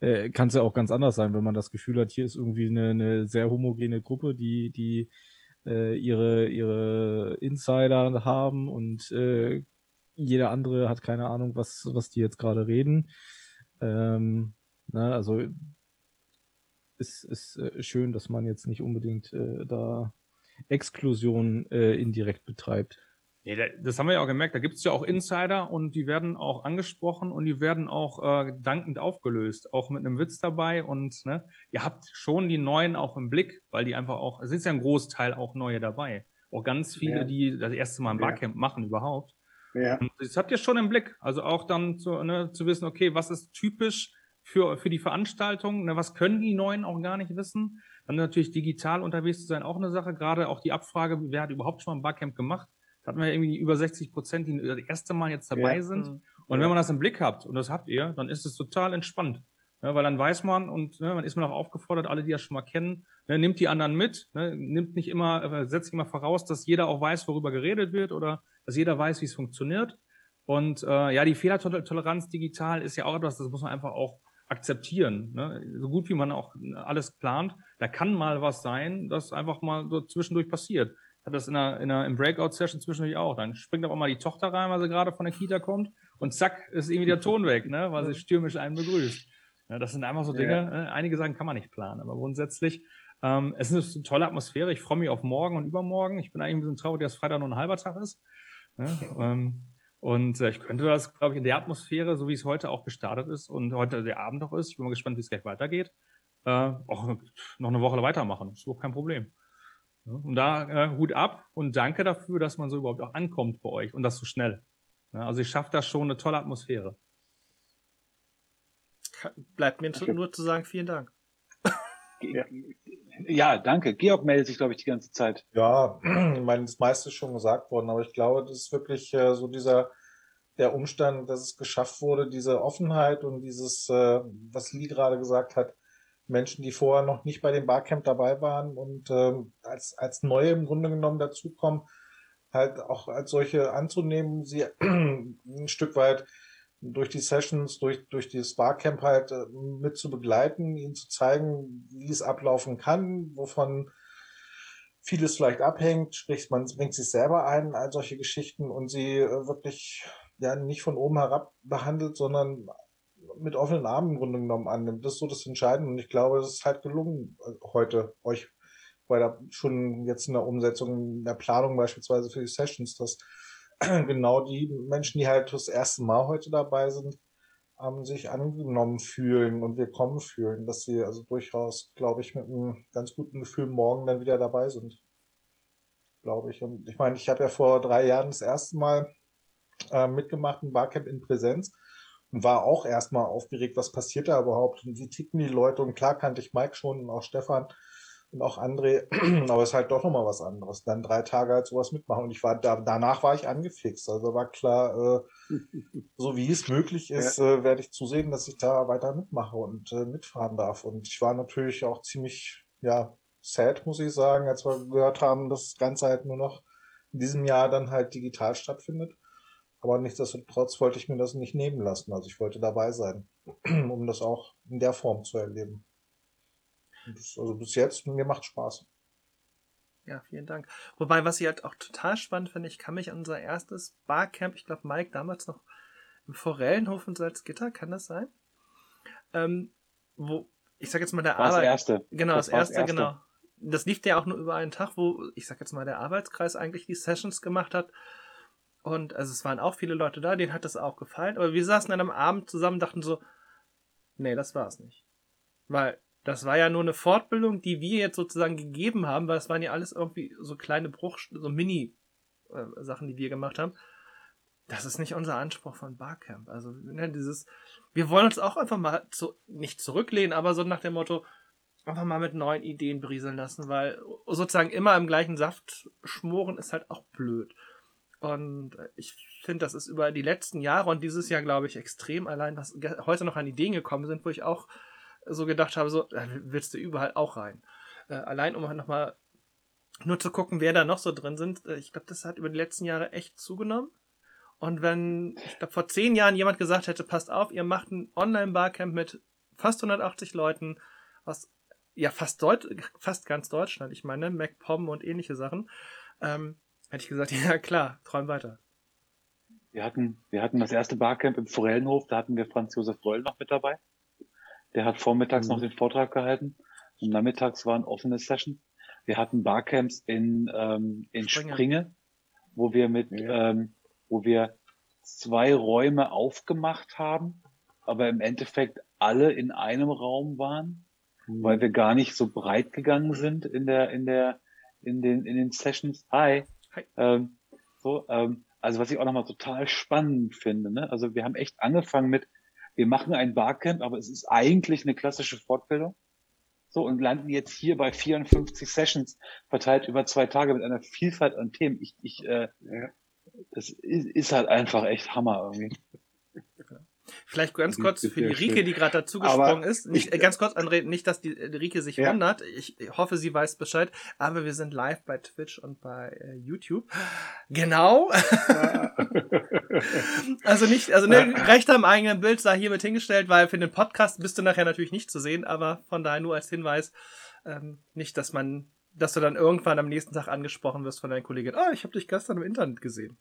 äh, kann es ja auch ganz anders sein, wenn man das Gefühl hat, hier ist irgendwie eine, eine sehr homogene Gruppe, die, die äh, ihre, ihre Insider haben und äh, jeder andere hat keine Ahnung, was, was die jetzt gerade reden. Ähm, na, also ist, ist äh, schön, dass man jetzt nicht unbedingt äh, da Exklusion äh, indirekt betreibt. Nee, das haben wir ja auch gemerkt. Da gibt es ja auch Insider und die werden auch angesprochen und die werden auch äh, dankend aufgelöst, auch mit einem Witz dabei. Und ne, ihr habt schon die Neuen auch im Blick, weil die einfach auch, es ist ja ein Großteil auch Neue dabei. Auch ganz viele, ja. die das erste Mal ein Barcamp ja. machen überhaupt. Ja. Und das habt ihr schon im Blick. Also auch dann zu, ne, zu wissen, okay, was ist typisch für, für die Veranstaltung? Ne, was können die Neuen auch gar nicht wissen? Dann natürlich digital unterwegs zu sein, auch eine Sache. Gerade auch die Abfrage, wer hat überhaupt schon mal ein Barcamp gemacht? Da hatten wir irgendwie über 60 Prozent, die das erste Mal jetzt dabei ja. sind. Mhm. Und wenn man das im Blick habt, und das habt ihr, dann ist es total entspannt. Ja, weil dann weiß man und ne, man ist mir auch aufgefordert, alle, die das schon mal kennen, ne, nimmt die anderen mit, ne, nimmt nicht immer, äh, setzt immer voraus, dass jeder auch weiß, worüber geredet wird oder dass jeder weiß, wie es funktioniert. Und äh, ja, die Fehlertoleranz digital ist ja auch etwas, das muss man einfach auch akzeptieren. Ne? So gut wie man auch alles plant, da kann mal was sein, das einfach mal so zwischendurch passiert. Ich hatte das in einer, in einer im Breakout-Session zwischendurch auch. Dann springt aber mal die Tochter rein, weil sie gerade von der Kita kommt und zack, ist irgendwie der Ton weg, ne? weil sie stürmisch einen begrüßt. Ja, das sind einfach so Dinge, ja. Ne? einige Sachen kann man nicht planen, aber grundsätzlich, ähm, es ist eine tolle Atmosphäre. Ich freue mich auf morgen und übermorgen. Ich bin eigentlich ein bisschen traurig, dass Freitag nur ein halber Tag ist. Ja, ähm, und äh, ich könnte das, glaube ich, in der Atmosphäre, so wie es heute auch gestartet ist und heute der Abend auch ist, ich bin mal gespannt, wie es gleich weitergeht, äh, auch noch eine Woche weitermachen. Das ist überhaupt kein Problem. Ja, und da äh, Hut ab und danke dafür, dass man so überhaupt auch ankommt bei euch und das so schnell. Ja, also ich schaffe da schon eine tolle Atmosphäre. Bleibt mir nur zu sagen, vielen Dank. Ja. Ja, danke. Georg meldet sich, glaube ich, die ganze Zeit. Ja, [CLEARS THROAT] ich meine, das meiste ist schon gesagt worden, aber ich glaube, das ist wirklich äh, so dieser der Umstand, dass es geschafft wurde, diese Offenheit und dieses, äh, was Lee gerade gesagt hat, Menschen, die vorher noch nicht bei dem Barcamp dabei waren und äh, als, als neue im Grunde genommen dazukommen, halt auch als solche anzunehmen, sie [CLEARS THROAT] ein Stück weit durch die Sessions, durch, durch das Barcamp halt äh, mit zu begleiten, ihnen zu zeigen, wie es ablaufen kann, wovon vieles vielleicht abhängt, sprich, man bringt sich selber ein, all solche Geschichten und sie äh, wirklich ja nicht von oben herab behandelt, sondern mit offenen Armen im Grunde genommen annimmt. Das ist so das Entscheidende und ich glaube, es ist halt gelungen, äh, heute euch bei der schon jetzt in der Umsetzung, in der Planung beispielsweise für die Sessions, dass [CLEARS THROAT] genau die Menschen, die halt das erste Mal heute dabei sind, ähm, sich angenommen fühlen und willkommen fühlen, dass sie also durchaus, glaube ich, mit einem ganz guten Gefühl morgen dann wieder dabei sind. Glaube ich. Und ich meine, ich habe ja vor drei Jahren das erste Mal äh, mitgemacht, ein Barcamp in Präsenz und war auch erstmal aufgeregt, was passiert da überhaupt und wie ticken die Leute. Und klar kannte ich Mike schon und auch Stefan und auch André, [CLEARS THROAT] aber es ist halt doch nochmal was anderes. Dann drei Tage halt sowas mitmachen und ich war da, danach war ich angefixt. Also war klar, äh, so wie es möglich ist, ja. äh, werde ich zusehen, dass ich da weiter mitmache und äh, mitfahren darf. Und ich war natürlich auch ziemlich, ja, sad, muss ich sagen, als wir gehört haben, dass das Ganze halt nur noch in diesem Jahr dann halt digital stattfindet. Aber nichtsdestotrotz wollte ich mir das nicht nehmen lassen. Also ich wollte dabei sein, [CLEARS THROAT] um das auch in der Form zu erleben. Das, also bis jetzt, mir macht Spaß. Ja, vielen Dank. Wobei, was ich halt auch total spannend finde, ich kann mich an unser erstes Barcamp, ich glaube Mike damals noch im Forellenhof in Salzgitter, kann das sein? Ähm, wo, ich sag jetzt mal der Arbeit. Das erste. Genau, das, das erste, erste, genau. Das lief ja auch nur über einen Tag, wo, ich sag jetzt mal, der Arbeitskreis eigentlich die Sessions gemacht hat. Und also es waren auch viele Leute da, denen hat das auch gefallen. Aber wir saßen dann am Abend zusammen dachten so, nee, das war's nicht. Weil das war ja nur eine Fortbildung, die wir jetzt sozusagen gegeben haben, weil es waren ja alles irgendwie so kleine Bruch, so Mini-Sachen, äh, die wir gemacht haben. Das ist nicht unser Anspruch von Barcamp. Also, ne, dieses, wir wollen uns auch einfach mal zu, nicht zurücklehnen, aber so nach dem Motto, einfach mal mit neuen Ideen brieseln lassen, weil sozusagen immer im gleichen Saft schmoren ist halt auch blöd. Und ich finde, das ist über die letzten Jahre und dieses Jahr, glaube ich, extrem allein, was heute noch an Ideen gekommen sind, wo ich auch so gedacht habe, so, da willst du überall auch rein. Äh, allein um nochmal nur zu gucken, wer da noch so drin sind. Äh, ich glaube, das hat über die letzten Jahre echt zugenommen. Und wenn, ich glaube, vor zehn Jahren jemand gesagt hätte, passt auf, ihr macht ein Online-Barcamp mit fast 180 Leuten aus ja fast Deut fast ganz Deutschland. Ich meine, MacPom und ähnliche Sachen. Ähm, hätte ich gesagt, [LAUGHS] ja klar, träum weiter. Wir hatten, wir hatten das erste Barcamp im Forellenhof, da hatten wir Franz Josef Reul noch mit dabei. Der hat vormittags Mhm. noch den Vortrag gehalten und nachmittags war ein offenes Session. Wir hatten Barcamps in, ähm, in Springe. Springe, wo wir mit, Ja. ähm, wo wir zwei Räume aufgemacht haben, aber im Endeffekt alle in einem Raum waren, weil wir gar nicht so breit gegangen sind in der, in der, in den, in den Sessions. Hi. Hi. Ähm, so, ähm, also was ich auch nochmal total spannend finde, ne? Also wir haben echt angefangen mit, wir machen ein Barcamp, aber es ist eigentlich eine klassische Fortbildung. So, und landen jetzt hier bei 54 Sessions verteilt über zwei Tage mit einer Vielfalt an Themen. Ich, ich, äh, das ist, ist halt einfach echt Hammer irgendwie. Vielleicht ganz kurz für die Rike, schön. die gerade dazugesprungen ist. Nicht, ich- äh, ganz kurz, André, nicht, dass die äh, Rike sich Ja. wundert. Ich hoffe, sie weiß Bescheid. Aber wir sind live bei Twitch und bei äh, YouTube. Genau. [LAUGHS] also nicht, also ne, recht am eigenen Bild sei hiermit hingestellt, weil für den Podcast bist du nachher natürlich nicht zu sehen, aber von daher nur als Hinweis, ähm, nicht, dass man, dass du dann irgendwann am nächsten Tag angesprochen wirst von deinen Kollegin. Oh, ich habe dich gestern im Internet gesehen.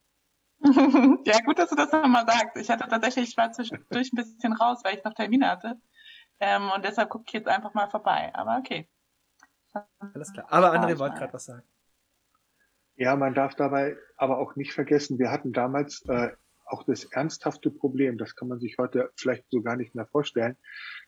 [LAUGHS] ja, gut, dass du das nochmal sagst. Ich hatte tatsächlich, ich war zwischendurch ein bisschen raus, weil ich noch Termine hatte. Ähm, und deshalb gucke ich jetzt einfach mal vorbei. Aber okay. Alles klar. Aber André wollte gerade was sagen. Ja, man darf dabei aber auch nicht vergessen, wir hatten damals äh, auch das ernsthafte Problem, das kann man sich heute vielleicht so gar nicht mehr vorstellen.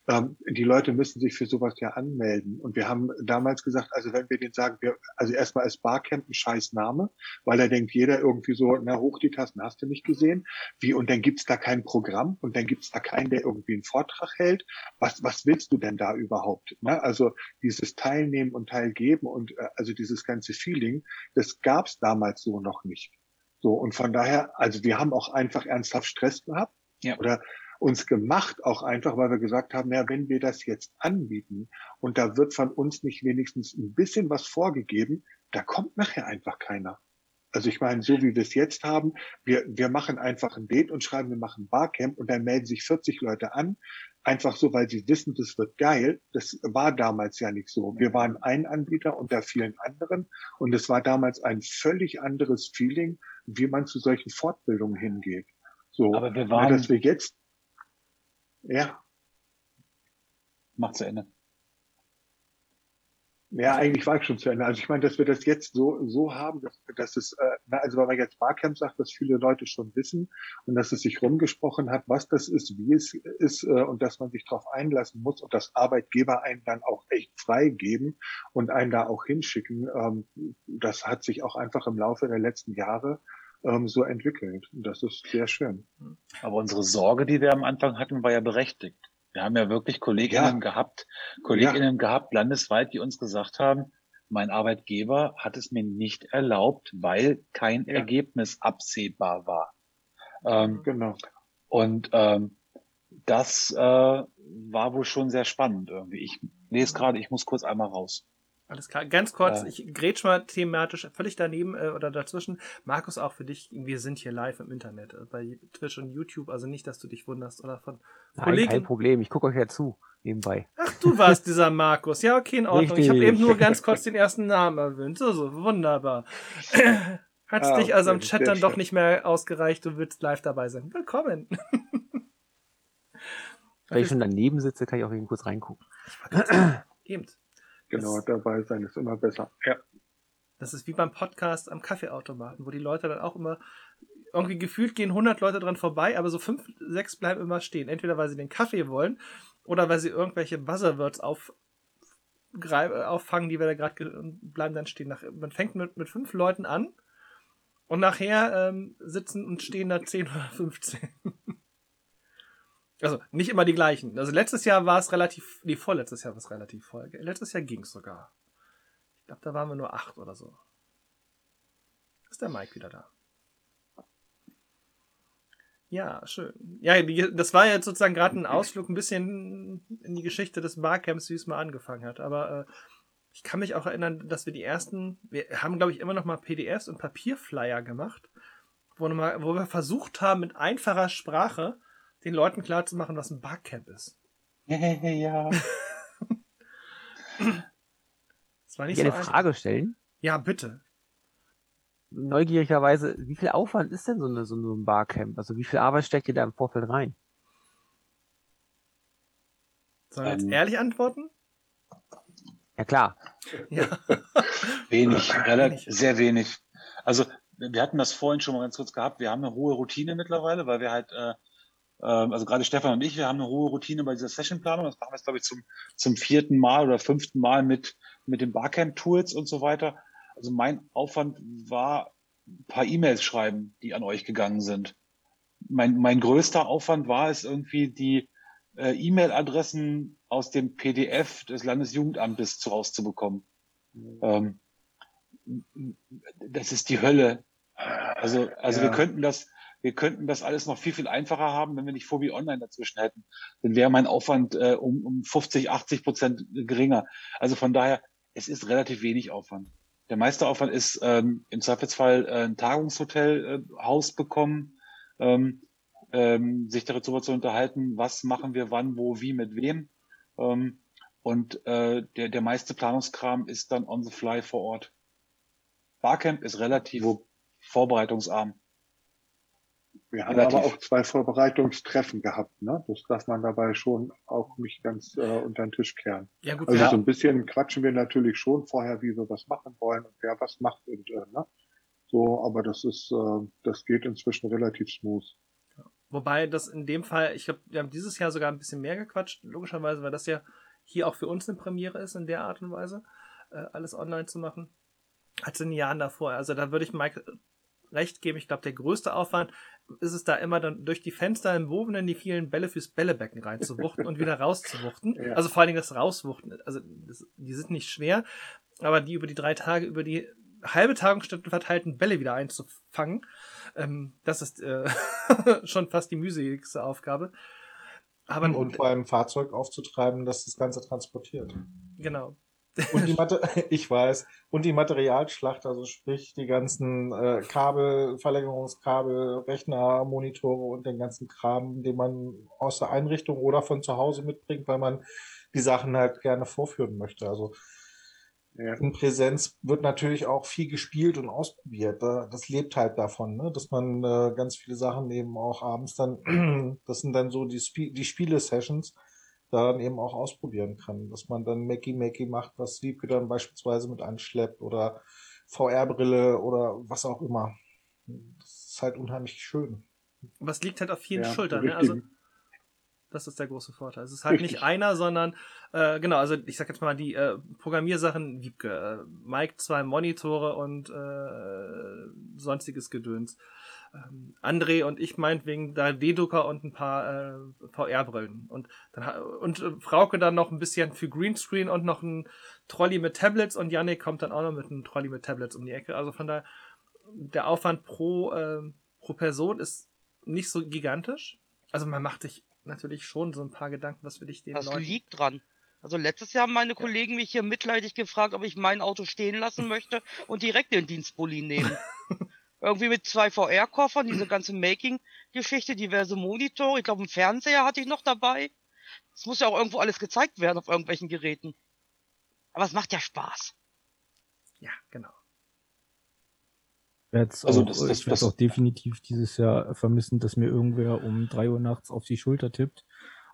Ähm, die Leute müssen sich für sowas ja anmelden. Und wir haben damals gesagt, also wenn wir denen sagen, wir, also erstmal ist Barcamp ein scheiß Name, weil da denkt jeder irgendwie so, na hoch die Tasten, hast du nicht gesehen? Wie, und dann gibt's da kein Programm und dann gibt's da keinen, der irgendwie einen Vortrag hält. Was, was willst du denn da überhaupt? Ne? Also dieses Teilnehmen und Teilgeben und äh, also dieses ganze Feeling, das gab's damals so noch nicht. So, und von daher, also wir haben auch einfach ernsthaft Stress gehabt Ja. oder uns gemacht, auch einfach, weil wir gesagt haben, ja, wenn wir das jetzt anbieten und da wird von uns nicht wenigstens ein bisschen was vorgegeben, da kommt nachher einfach keiner. Also ich meine, so wie wir es jetzt haben, wir, wir machen einfach ein Date und schreiben, wir machen Barcamp und dann melden sich 40 Leute an, einfach so, weil sie wissen, das wird geil. Das war damals ja nicht so. Wir waren ein Anbieter unter vielen anderen und es war damals ein völlig anderes Feeling, wie man zu solchen Fortbildungen hingeht. So, Aber wir ja, waren- dass wir jetzt, ja, Macht zu Ende. Ja, eigentlich war ich schon zu Ende. Also ich meine, dass wir das jetzt so so haben, dass, dass es, äh, na, also weil man jetzt Barcamp sagt, dass viele Leute schon wissen und dass es sich rumgesprochen hat, was das ist, wie es ist äh, und dass man sich darauf einlassen muss und dass Arbeitgeber einen dann auch echt freigeben und einen da auch hinschicken. Ähm, das hat sich auch einfach im Laufe der letzten Jahre ähm, so entwickelt. Und das ist sehr schön. Aber unsere Sorge, die wir am Anfang hatten, war ja berechtigt. Wir haben ja wirklich Kolleginnen Ja. gehabt, Kolleginnen gehabt landesweit, die uns gesagt haben, mein Arbeitgeber hat es mir nicht erlaubt, weil kein Ja. Ergebnis absehbar war. Ähm, Genau. und ähm, das äh, war wohl schon sehr spannend irgendwie. Ich lese gerade, ich muss kurz einmal raus. Alles klar. Ganz kurz, Ja. ich grätsch mal thematisch völlig daneben äh, oder dazwischen. Markus, auch für dich, wir sind hier live im Internet, äh, bei Twitch und YouTube, also nicht, dass du dich wunderst oder von Nein, Kollegen. kein Problem. Ich gucke euch ja zu, nebenbei. Ach, du warst dieser Markus. Ja, okay, in Ordnung. Ich habe Richtig. eben nur ganz kurz [LAUGHS] den ersten Namen erwähnt. So, so, wunderbar. [LAUGHS] Hat's Ah, dich also im okay, Chat sehr dann doch schön. nicht mehr ausgereicht, du willst live dabei sein. Willkommen. Wenn ich [LAUGHS] schon daneben sitze, kann ich auch eben kurz reingucken. Eben. Genau, Das- dabei sein ist immer besser. Ja. Das ist wie beim Podcast am Kaffeeautomaten, wo die Leute dann auch immer irgendwie gefühlt gehen 100 Leute dran vorbei, aber so fünf, sechs bleiben immer stehen. Entweder weil sie den Kaffee wollen oder weil sie irgendwelche Buzzerwords auf, auffangen, die wir da gerade bleiben dann stehen. Nach, man fängt mit, mit fünf Leuten an und nachher ähm, sitzen und stehen da 10 oder 15. [LAUGHS] Also nicht immer die gleichen. Also letztes Jahr war es relativ, nee, vorletztes Jahr war es relativ voll. Letztes Jahr ging es sogar. Ich glaube, da waren wir nur acht oder so. Ist der Mike wieder da? Ja, schön. Ja, das war jetzt sozusagen gerade ein Ausflug ein bisschen in die Geschichte des Barcamps, wie es mal angefangen hat. Aber äh, ich kann mich auch erinnern, dass wir die ersten, wir haben glaube ich immer noch mal PDFs und Papierflyer gemacht, wo, noch mal, wo wir versucht haben, mit einfacher Sprache den Leuten klarzumachen, was ein Barcamp ist. [LAUGHS] ja. Das war nicht ich so eine. Frage stellen? Ja, bitte. Neugierigerweise, wie viel Aufwand ist denn so, eine, so ein Barcamp? Also wie viel Arbeit steckt ihr da im Vorfeld rein? Sollen wir jetzt Ähm. ehrlich antworten? Ja klar. Ja. [LAUGHS] Wenig, relativ, sehr wenig. Also wir hatten das vorhin schon mal ganz kurz gehabt. Wir haben eine hohe Routine mittlerweile, weil wir halt, äh, also gerade Stefan und ich, wir haben eine hohe Routine bei dieser Sessionplanung. Das machen wir jetzt, glaube ich, zum, zum vierten Mal oder fünften Mal mit, mit den Barcamp-Tools und so weiter. Also mein Aufwand war ein paar E-Mails schreiben, die an euch gegangen sind. Mein, mein größter Aufwand war es irgendwie, die äh, E-Mail-Adressen aus dem PDF des Landesjugendamtes zu rauszubekommen. Ähm, das ist die Hölle. Also, also Ja. wir könnten das, wir könnten das alles noch viel, viel einfacher haben, wenn wir nicht Phobi Online dazwischen hätten. Dann wäre mein Aufwand äh, um, um 50, 80 Prozent geringer. Also von daher, es ist relativ wenig Aufwand. Der meiste Aufwand ist ähm, im Zweifelsfall äh, ein Tagungshotel äh, Haus bekommen, ähm, ähm, sich darüber zu unterhalten, was machen wir wann, wo, wie, mit wem. Ähm, und äh, der, der meiste Planungskram ist dann on the fly vor Ort. Barcamp ist relativ vorbereitungsarm. Wir haben Relativ. aber auch zwei Vorbereitungstreffen gehabt, ne? Das darf man dabei schon auch nicht ganz äh, unter den Tisch kehren. Ja, gut, Also ja. so ein bisschen quatschen wir natürlich schon vorher, wie wir was machen wollen und wer was macht und äh, ne? So, aber das ist, äh, das geht inzwischen relativ smooth. Wobei das in dem Fall, ich glaube, wir haben dieses Jahr sogar ein bisschen mehr gequatscht, logischerweise, weil das ja hier auch für uns eine Premiere ist, in der Art und Weise, äh, alles online zu machen, als in den Jahren davor. Also da würde ich Mike recht geben. Ich glaube, der größte Aufwand ist es da immer dann durch die Fenster im Wovenen die vielen Bälle fürs Bällebecken reinzuwuchten und wieder rauszuwuchten. [LAUGHS] Ja. Also vor allen Dingen das Rauswuchten. Also das, die sind nicht schwer, aber die über die drei Tage, über die halbe Tagungsstätten verteilten Bälle wieder einzufangen, ähm, das ist äh, [LAUGHS] schon fast die mühseligste Aufgabe. Aber und vor allem Fahrzeug aufzutreiben, das das Ganze transportiert. genau. Und die Mater [LAUGHS] ich weiß. Und die Materialschlacht, also sprich die ganzen äh, Kabel, Verlängerungskabel, Rechner, Monitore und den ganzen Kram, den man aus der Einrichtung oder von zu Hause mitbringt, weil man die Sachen halt gerne vorführen möchte. Also Ja. in Präsenz wird natürlich auch viel gespielt und ausprobiert. Da- Das lebt halt davon, ne? dass man äh, ganz viele Sachen eben auch abends dann, [CLEARS THROAT] das sind dann so die, Sp die Spiele-Sessions, da dann eben auch ausprobieren kann. Dass man dann Mackie-Mackie macht, was Wiebke dann beispielsweise mit anschleppt oder VR-Brille oder was auch immer. Das ist halt unheimlich schön. Aber es liegt halt auf vielen Ja, Schultern. Ne? Also, das ist der große Vorteil. Es ist halt Richtig. nicht einer, sondern, äh, genau, also ich sag jetzt mal die äh, Programmiersachen, Wiebke, äh, Mike zwei Monitore und äh, sonstiges Gedöns. Ähm, André und ich meinetwegen da D-Drucker und ein paar äh, VR-Brillen. Und, dann, und äh, Frauke dann noch ein bisschen für Greenscreen und noch ein Trolley mit Tablets und Yannick kommt dann auch noch mit einem Trolley mit Tablets um die Ecke. Also von daher, der Aufwand pro, ähm, pro Person ist nicht so gigantisch. Also man macht sich natürlich schon so ein paar Gedanken, was will ich den Das Leuten. liegt dran. Also letztes Jahr haben meine Kollegen mich hier mitleidig gefragt, ob ich mein Auto stehen lassen möchte und direkt den Dienstbully nehmen. [LAUGHS] Irgendwie mit zwei VR-Koffern, diese ganze Making-Geschichte, diverse Monitore, ich glaube, einen Fernseher hatte ich noch dabei. Es muss ja auch irgendwo alles gezeigt werden auf irgendwelchen Geräten. Aber es macht ja Spaß. Ja, genau. Ich werde es Also auch, das- das- ich werd's das- auch definitiv dieses Jahr vermissen, dass mir irgendwer um drei Uhr nachts auf die Schulter tippt,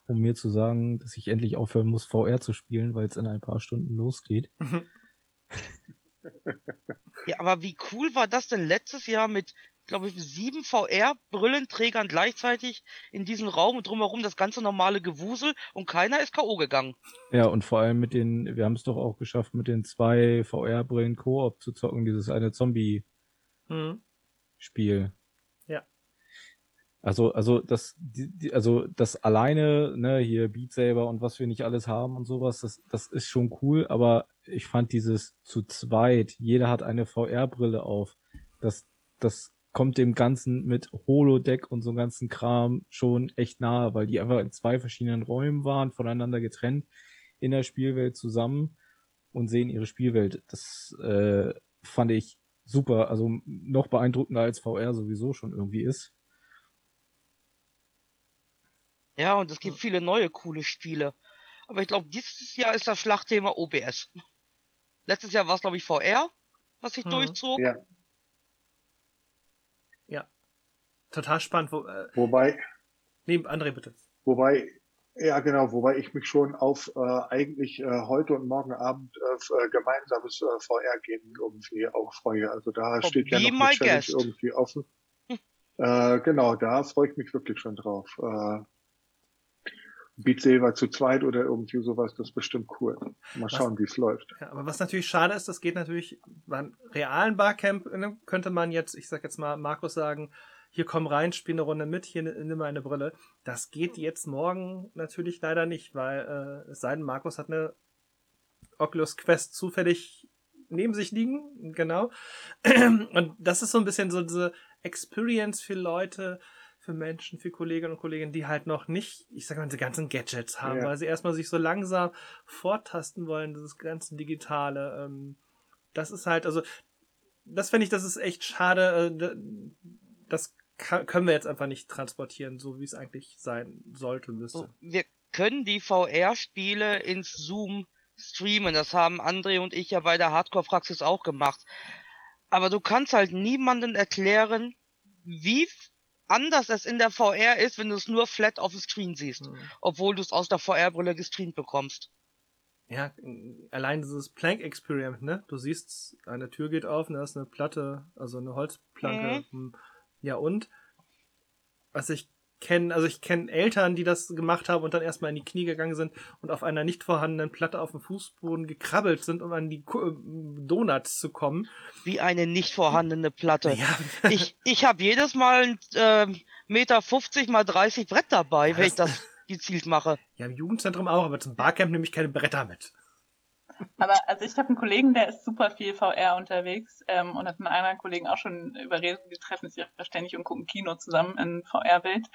um mir zu sagen, dass ich endlich aufhören muss, VR zu spielen, weil es in ein paar Stunden losgeht. [LAUGHS] Ja, aber wie cool war das denn letztes Jahr mit, glaube ich, sieben VR-Brillenträgern gleichzeitig in diesem Raum und drumherum das ganze normale Gewusel und keiner ist K.O. gegangen. Ja, und vor allem mit den, wir haben es doch auch geschafft, mit den zwei VR-Brillen Koop zu zocken, dieses eine Zombie-Spiel. Mhm. Also, also das, die, die, also das alleine, ne, hier Beat Saber und was wir nicht alles haben und sowas, das, das ist schon cool, aber ich fand dieses zu zweit, jeder hat eine VR-Brille auf, das, das kommt dem Ganzen mit Holodeck und so ganzen Kram schon echt nahe, weil die einfach in zwei verschiedenen Räumen waren, voneinander getrennt in der Spielwelt zusammen und sehen ihre Spielwelt. Das äh, fand ich super, also noch beeindruckender als VR sowieso schon irgendwie ist. Ja, und es gibt viele neue coole Spiele. Aber ich glaube, dieses Jahr ist das Schlachtthema OBS. Letztes Jahr war es, glaube ich, VR, was sich Mhm. durchzog. Ja. Ja. Total spannend. Wo, äh, Wobei, nee, André, bitte. wobei, ja genau, wobei ich mich schon auf äh, eigentlich äh, heute und morgen Abend äh, äh, gemeinsames äh, VR-Gehen irgendwie auch freue. Also da Oh, steht ja noch eine Challenge guest. irgendwie offen. Äh, genau, da freue ich mich wirklich schon drauf. Äh, Beat Saber zu zweit oder irgendwie sowas, das ist bestimmt cool. Mal schauen, wie es läuft. Ja, aber was natürlich schade ist, das geht natürlich beim realen Barcamp, ne, könnte man jetzt, ich sag jetzt mal, Markus sagen, hier komm rein, spiel eine Runde mit, hier ni- nimm mal eine Brille. Das geht jetzt morgen natürlich leider nicht, weil äh, es sei denn, Markus hat eine Oculus Quest zufällig neben sich liegen, genau. [CLEARS THROAT] Und das ist so ein bisschen so diese Experience für Leute, für Menschen, für Kolleginnen und Kollegen, die halt noch nicht, ich sag mal, diese ganzen Gadgets haben, Ja. weil sie erstmal sich so langsam vortasten wollen, dieses ganze Digitale. Ähm, das ist halt, also, das finde ich, das ist echt schade. Äh, das können wir jetzt einfach nicht transportieren, so wie es eigentlich sein sollte, müsste. So, wir können die VR-Spiele ins Zoom streamen. Das haben André und ich ja bei der Hardcore-Praxis auch gemacht. Aber du kannst halt niemandem erklären, wie anders es in der VR ist, wenn du es nur flat auf dem Screen siehst, Mhm. obwohl du es aus der VR-Brille gestreamt bekommst. Ja, allein dieses Plank Experiment, ne? Du siehst, eine Tür geht auf und da ist eine Platte, also eine Holzplanke. Hm. Ja, und was ich kenne, also ich kenne Eltern, die das gemacht haben und dann erstmal in die Knie gegangen sind und auf einer nicht vorhandenen Platte auf dem Fußboden gekrabbelt sind, um an die äh, Donuts zu kommen. Wie eine nicht vorhandene Platte. Ja, [LAUGHS] Ich, ich habe jedes Mal ähm, Meter 50 mal 30 Brett dabei, wenn ich das- das gezielt mache. ja, im Jugendzentrum auch, aber zum Barcamp nehme ich keine Bretter mit. Aber also ich habe einen Kollegen, der ist super viel VR unterwegs ähm, und hat mit einem anderen Kollegen auch schon überredet, wir treffen sich ja ständig und gucken Kino zusammen in VR-Welt.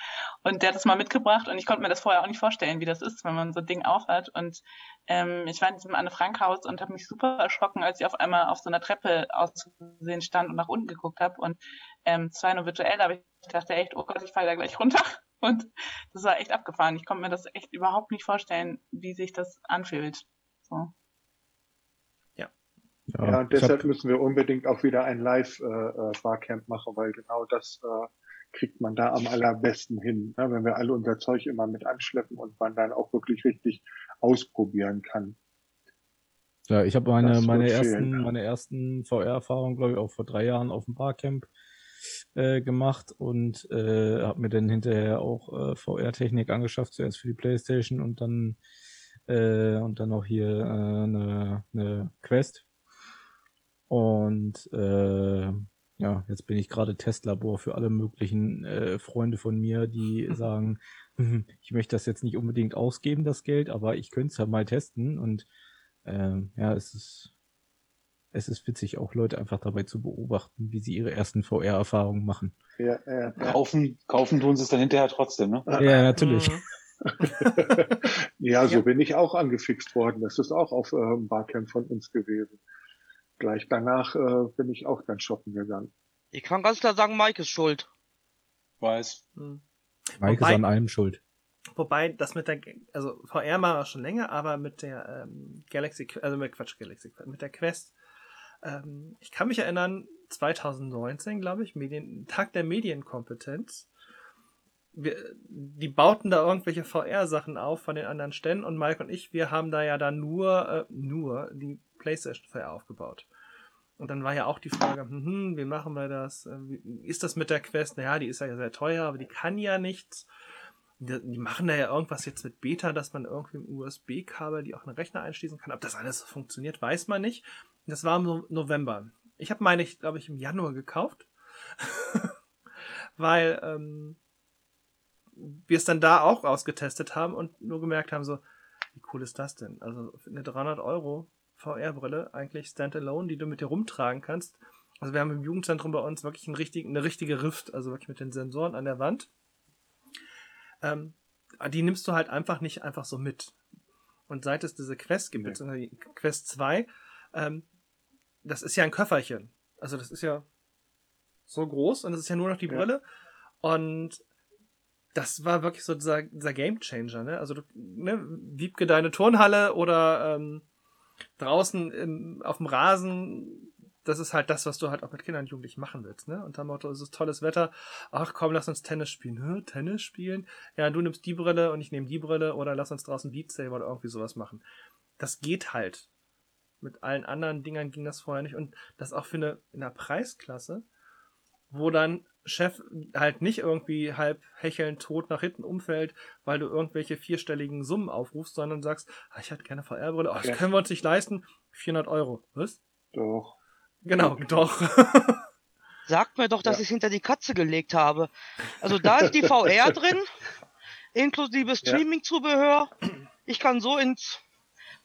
Und der hat das mal mitgebracht und ich konnte mir das vorher auch nicht vorstellen, wie das ist, wenn man so ein Ding aufhat. Und ähm, ich war in diesem Anne-Frank-Haus und habe mich super erschrocken, als ich auf einmal auf so einer Treppe auszusehen stand und nach unten geguckt habe. Und ähm, es war nur virtuell, aber ich dachte echt, oh Gott, ich falle da gleich runter. [LAUGHS] Und das war echt abgefahren. Ich konnte mir das echt überhaupt nicht vorstellen, wie sich das anfühlt. So. Ja, und ich deshalb hab, müssen wir unbedingt auch wieder ein Live-Barcamp machen, weil genau das äh, kriegt man da am allerbesten hin, ne? wenn wir alle unser Zeug immer mit anschleppen und man dann auch wirklich richtig ausprobieren kann. ja, ich habe meine, meine ersten, fehlen. meine ersten VR-Erfahrungen, glaube ich, auch vor drei Jahren auf dem Barcamp äh, gemacht und äh, habe mir dann hinterher auch äh, VR-Technik angeschafft, zuerst für die Playstation und dann äh, und dann auch hier äh, eine, eine Quest. Und äh, ja, jetzt bin ich gerade Testlabor für alle möglichen äh, Freunde von mir, die [LAUGHS] sagen, "Hm, [LAUGHS] ich möchte das jetzt nicht unbedingt ausgeben, das Geld, aber ich könnte es ja mal testen. Und ähm, ja, es ist, es ist witzig, auch Leute einfach dabei zu beobachten, wie sie ihre ersten VR-Erfahrungen machen. Ja, ja. Kaufen, kaufen tun sie es dann hinterher trotzdem, ne? Ja, natürlich. Mhm. [LAUGHS] ja, so Ja. bin ich auch angefixt worden. Das ist auch auf äh, einem Barcamp von uns gewesen. Gleich danach äh, bin ich auch dann shoppen gegangen. Ich kann ganz klar sagen, Mike ist schuld. Weiß. Hm. Mike Wobei- ist an allem schuld. Wobei das mit der, also VR machen wir schon länger, aber mit der ähm, Galaxy, also mit Quatsch, Galaxy, mit der Quest, ähm, ich kann mich erinnern, 2019, glaube ich, Medien, Tag der Medienkompetenz. Wir, die bauten da irgendwelche VR-Sachen auf von den anderen Ständen und Mike und ich, wir haben da ja dann nur, äh, nur die PlayStation VR aufgebaut. Und dann war ja auch die Frage, hm, wie machen wir das? Äh, ist das mit der Quest? Naja, die ist ja sehr teuer, aber die kann ja nichts. Die, machen da ja irgendwas jetzt mit Beta, dass man irgendwie im USB-Kabel die auch in den Rechner einschließen kann. Ob das alles funktioniert, weiß man nicht. Das war im No- November. Ich habe meine, ich glaube ich, im Januar gekauft. [LAUGHS] Weil ähm, wir es dann da auch ausgetestet haben und nur gemerkt haben, so, wie cool ist das denn? Also eine 300 Euro VR-Brille, eigentlich Standalone, die du mit dir rumtragen kannst. Also wir haben im Jugendzentrum bei uns wirklich einen richtigen, eine richtige Rift, also wirklich mit den Sensoren an der Wand. Ähm, die nimmst du halt einfach nicht einfach so mit. Und seit es diese Quest gibt, Nee. beziehungsweise die Quest 2, ähm, das ist ja ein Köfferchen. Also das ist ja so groß und es ist ja nur noch die Ja. Brille. Und das war wirklich so dieser, dieser Game Changer, ne? Also, du, ne, Wiebke deine Turnhalle oder ähm, draußen im, auf dem Rasen, das ist halt das, was du halt auch mit Kindern und Jugendlichen machen willst, ne? Unter dem Motto, es ist tolles Wetter, ach komm, lass uns Tennis spielen. Hä, Tennis spielen? Ja, du nimmst die Brille und ich nehme die Brille oder lass uns draußen Beat Saber oder irgendwie sowas machen. Das geht halt. Mit allen anderen Dingern ging das vorher nicht. Und das auch für eine, in der Preisklasse, wo dann Chef halt nicht irgendwie halb hechelnd tot nach hinten umfällt, weil du irgendwelche vierstelligen Summen aufrufst, sondern sagst, ah, ich hätte keine VR-Brille, oh, das Ja. können wir uns nicht leisten, 400 Euro. Was? Doch. Genau, doch. [LAUGHS] Sagt mir doch, dass ich es hinter die Katze gelegt habe. Also da ist die VR [LAUGHS] drin, inklusive Streaming-Zubehör. Ich kann so ins,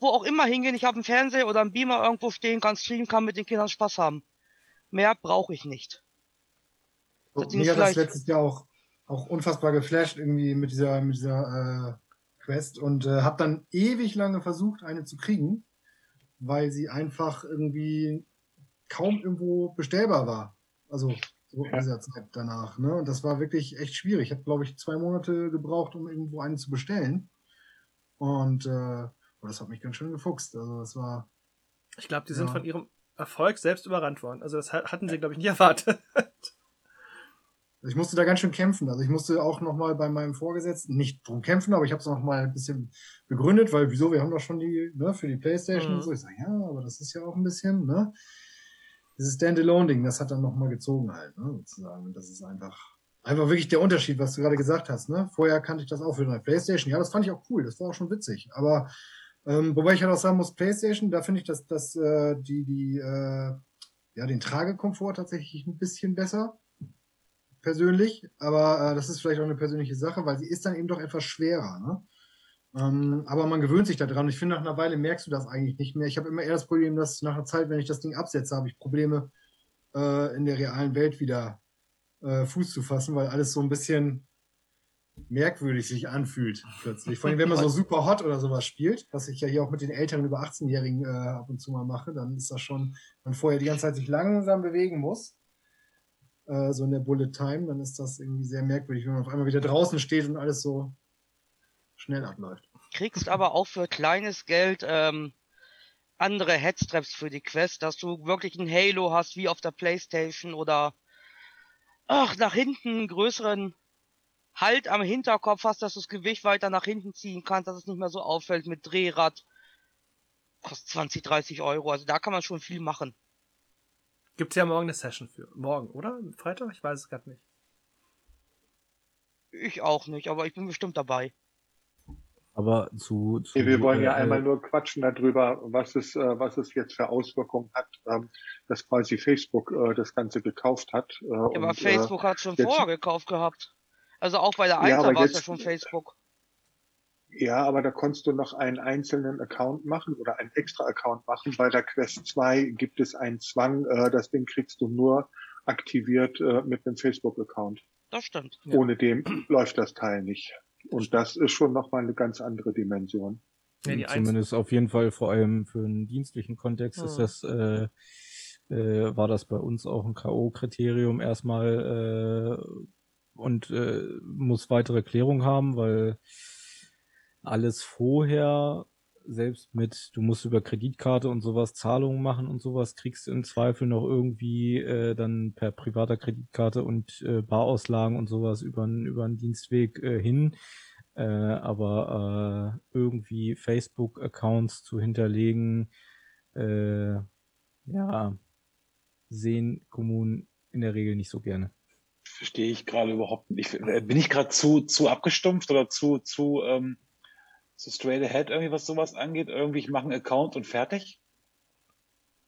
wo auch immer hingehen. Ich habe einen Fernseher oder einen Beamer irgendwo stehen, kann streamen, kann mit den Kindern Spaß haben. Mehr brauche ich nicht. So, Das Ding mir hat das letztes Jahr auch, auch unfassbar geflasht irgendwie mit dieser, mit dieser äh, Quest und äh, habe dann ewig lange versucht, eine zu kriegen, weil sie einfach irgendwie kaum irgendwo bestellbar war. Also so in dieser Zeit danach. Ne? Und das war wirklich echt schwierig. Ich habe, glaube ich, zwei Monate gebraucht, um irgendwo eine zu bestellen. Und äh, oh, das hat mich ganz schön gefuchst. Also das war. Ich glaube, die sind Ja. von ihrem Erfolg selbst überrannt worden. Also das hat- hatten sie, glaube ich, nicht erwartet. [LAUGHS] Also ich musste da ganz schön kämpfen. Also ich musste auch nochmal bei meinem Vorgesetzten nicht drum kämpfen, aber ich habe es nochmal ein bisschen begründet, weil wieso, wir haben doch schon die, ne, für die Playstation Mhm. und so. Ich sage, ja, aber das ist ja auch ein bisschen, ne? Dieses Standalone-Ding, das hat dann nochmal gezogen halt, ne, sozusagen. Und das ist einfach, einfach wirklich der Unterschied, was du gerade gesagt hast, ne? Vorher kannte ich das auch für eine Playstation. Ja, das fand ich auch cool, das war auch schon witzig. Aber ähm, wobei ich halt auch sagen muss, Playstation, da finde ich, dass, dass äh, die, die, äh, ja, den Tragekomfort tatsächlich ein bisschen besser persönlich, aber äh, das ist vielleicht auch eine persönliche Sache, weil sie ist dann eben doch etwas schwerer. Ne? Ähm, aber man gewöhnt sich daran. Ich finde, nach einer Weile merkst du das eigentlich nicht mehr. Ich habe immer eher das Problem, dass nach einer Zeit, wenn ich das Ding absetze, habe ich Probleme, äh, in der realen Welt wieder äh, Fuß zu fassen, weil alles so ein bisschen merkwürdig sich anfühlt plötzlich. Vor allem, wenn man so [LAUGHS] super hot oder sowas spielt, was ich ja hier auch mit den älteren über 18-Jährigen äh, ab und zu mal mache, dann ist das schon, man vorher die ganze Zeit sich langsam bewegen muss äh, so in der Bullet Time, dann ist das irgendwie sehr merkwürdig, wenn man auf einmal wieder draußen steht und alles so schnell abläuft. Kriegst aber auch für kleines Geld ähm, andere Headstraps für die Quest, dass du wirklich ein Halo hast wie auf der Playstation oder ach, nach hinten einen größeren Halt am Hinterkopf hast, dass du das Gewicht weiter nach hinten ziehen kannst, dass es nicht mehr so auffällt mit Drehrad. Kostet 20, 30 Euro, also da kann man schon viel machen. Gibt's ja morgen eine Session für. Morgen, oder? Freitag? Ich weiß es gerade nicht. Ich auch nicht, aber ich bin bestimmt dabei. Aber zu, zu Nee, wir wollen ja äh, einmal nur quatschen darüber, was es, äh, was es jetzt für Auswirkungen hat, ähm, dass quasi Facebook äh, das Ganze gekauft hat. Äh, Ja, aber und, Facebook äh, hat schon vorher gekauft gehabt. Also auch bei der Ja, 1 aber war es ja schon Facebook. Ja, aber da konntest du noch einen einzelnen Account machen oder einen extra Account machen. Bei der Quest 2 gibt es einen Zwang, äh, das Ding kriegst du nur aktiviert äh, mit einem Facebook-Account. Das stimmt. Ohne dem [CLEARS THROAT] läuft das Teil nicht. Und das ist schon nochmal eine ganz andere Dimension. Ja, die Zumindest auf jeden Fall vor allem für einen dienstlichen Kontext ist Hm. das, äh, äh, war das bei uns auch ein K.O.-Kriterium erstmal äh, und äh, muss weitere Klärung haben, weil alles vorher, selbst mit, du musst über Kreditkarte und sowas Zahlungen machen und sowas, kriegst du im Zweifel noch irgendwie äh, dann per privater Kreditkarte und äh, Barauslagen und sowas über einen über einen Dienstweg äh, hin. Äh, aber äh, irgendwie Facebook-Accounts zu hinterlegen, äh, ja, sehen Kommunen in der Regel nicht so gerne. Verstehe ich gerade überhaupt nicht. Bin ich gerade zu, zu abgestumpft oder zu, zu, ähm, zu straight ahead irgendwie, was sowas angeht? Irgendwie, ich mache einen Account und fertig?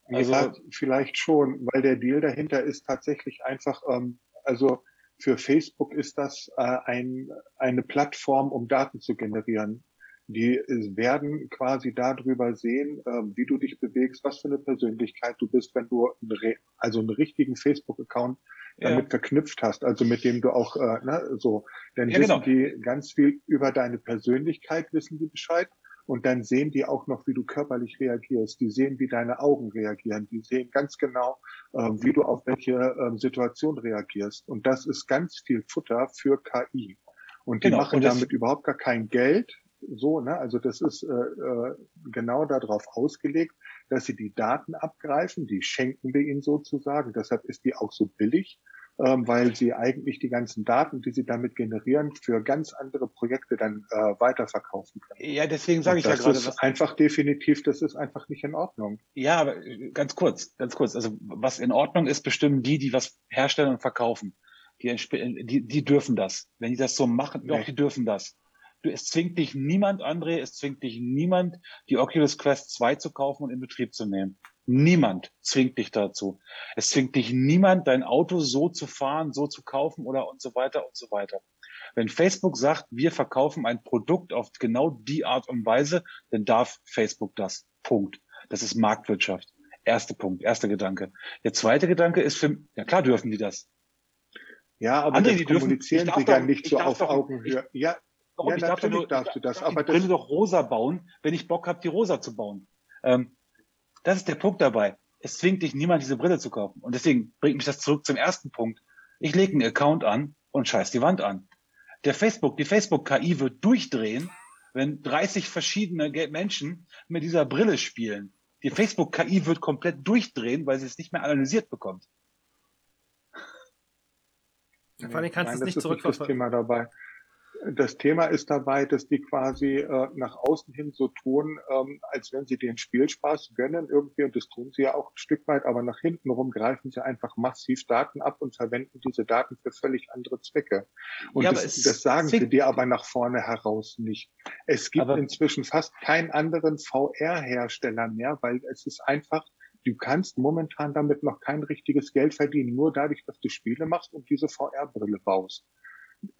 Also- ja, vielleicht schon, weil der Deal dahinter ist tatsächlich einfach, ähm, also für Facebook ist das äh, ein, eine Plattform, um Daten zu generieren. Die äh, werden quasi darüber sehen, ähm, wie du dich bewegst, was für eine Persönlichkeit du bist, wenn du einen, re- also einen richtigen Facebook-Account Ja. damit verknüpft hast, also mit dem du auch, äh, ne, so, dann Ja, wissen genau. die ganz viel über deine Persönlichkeit, wissen die Bescheid. Und dann sehen die auch noch, wie du körperlich reagierst. Die sehen, wie deine Augen reagieren. Die sehen ganz genau, ähm, wie du auf welche ähm, Situation reagierst. Und das ist ganz viel Futter für KI. Und die Genau, machen damit überhaupt gar kein Geld. So, ne? Also das ist äh, äh, genau darauf ausgelegt, dass sie die Daten abgreifen, die schenken wir ihnen sozusagen. Deshalb ist die auch so billig, ähm, weil sie eigentlich die ganzen Daten, die sie damit generieren, für ganz andere Projekte dann äh, weiterverkaufen können. Ja, deswegen sage ich ja das gerade, ist was, einfach definitiv, das ist einfach nicht in Ordnung. Ja, aber äh, ganz kurz, ganz kurz. Also was in Ordnung ist, bestimmen die, die was herstellen und verkaufen. Die, entsp- die, die dürfen das. Wenn die das so machen, doch, Nee. die dürfen das. Du, es zwingt dich niemand, André, es zwingt dich niemand, die Oculus Quest 2 zu kaufen und in Betrieb zu nehmen. Niemand zwingt dich dazu. Es zwingt dich niemand, dein Auto so zu fahren, so zu kaufen oder und so weiter und so weiter. Wenn Facebook sagt, wir verkaufen ein Produkt auf genau die Art und Weise, dann darf Facebook das. Punkt. Das ist Marktwirtschaft. Erster Punkt, erster Gedanke. Der zweite Gedanke ist für, ja klar dürfen die das. Ja, aber André, das die dürfen- kommunizieren sie ja nicht ich so auf Augenhöhe. Ja, Warum? ja ich darf nur, darfst ich du das, darf aber die Brille das, doch rosa bauen, wenn ich Bock habe, die rosa zu bauen. Ähm, das ist der Punkt dabei. Es zwingt dich niemand, diese Brille zu kaufen. Und deswegen bringt mich das zurück zum ersten Punkt. Ich lege einen Account an und scheiß die Wand an. Der Facebook, die Facebook-KI wird durchdrehen, wenn 30 verschiedene Menschen mit dieser Brille spielen. Die Facebook-KI wird komplett durchdrehen, weil sie es nicht mehr analysiert bekommt. Vor allem kannst du es Nein, nicht zurückverfolgen. Das Thema ist dabei, dass die quasi äh, nach außen hin so tun, ähm, als wenn sie den Spielspaß gönnen irgendwie, und das tun sie ja auch ein Stück weit, aber nach hinten rum greifen sie einfach massiv Daten ab und verwenden diese Daten für völlig andere Zwecke. Und Ja, das, das sagen sie dir aber nach vorne heraus nicht. Es gibt Aber- inzwischen fast keinen anderen VR-Hersteller mehr, weil es ist einfach Du kannst momentan damit noch kein richtiges Geld verdienen, nur dadurch, dass du Spiele machst und diese VR-Brille baust.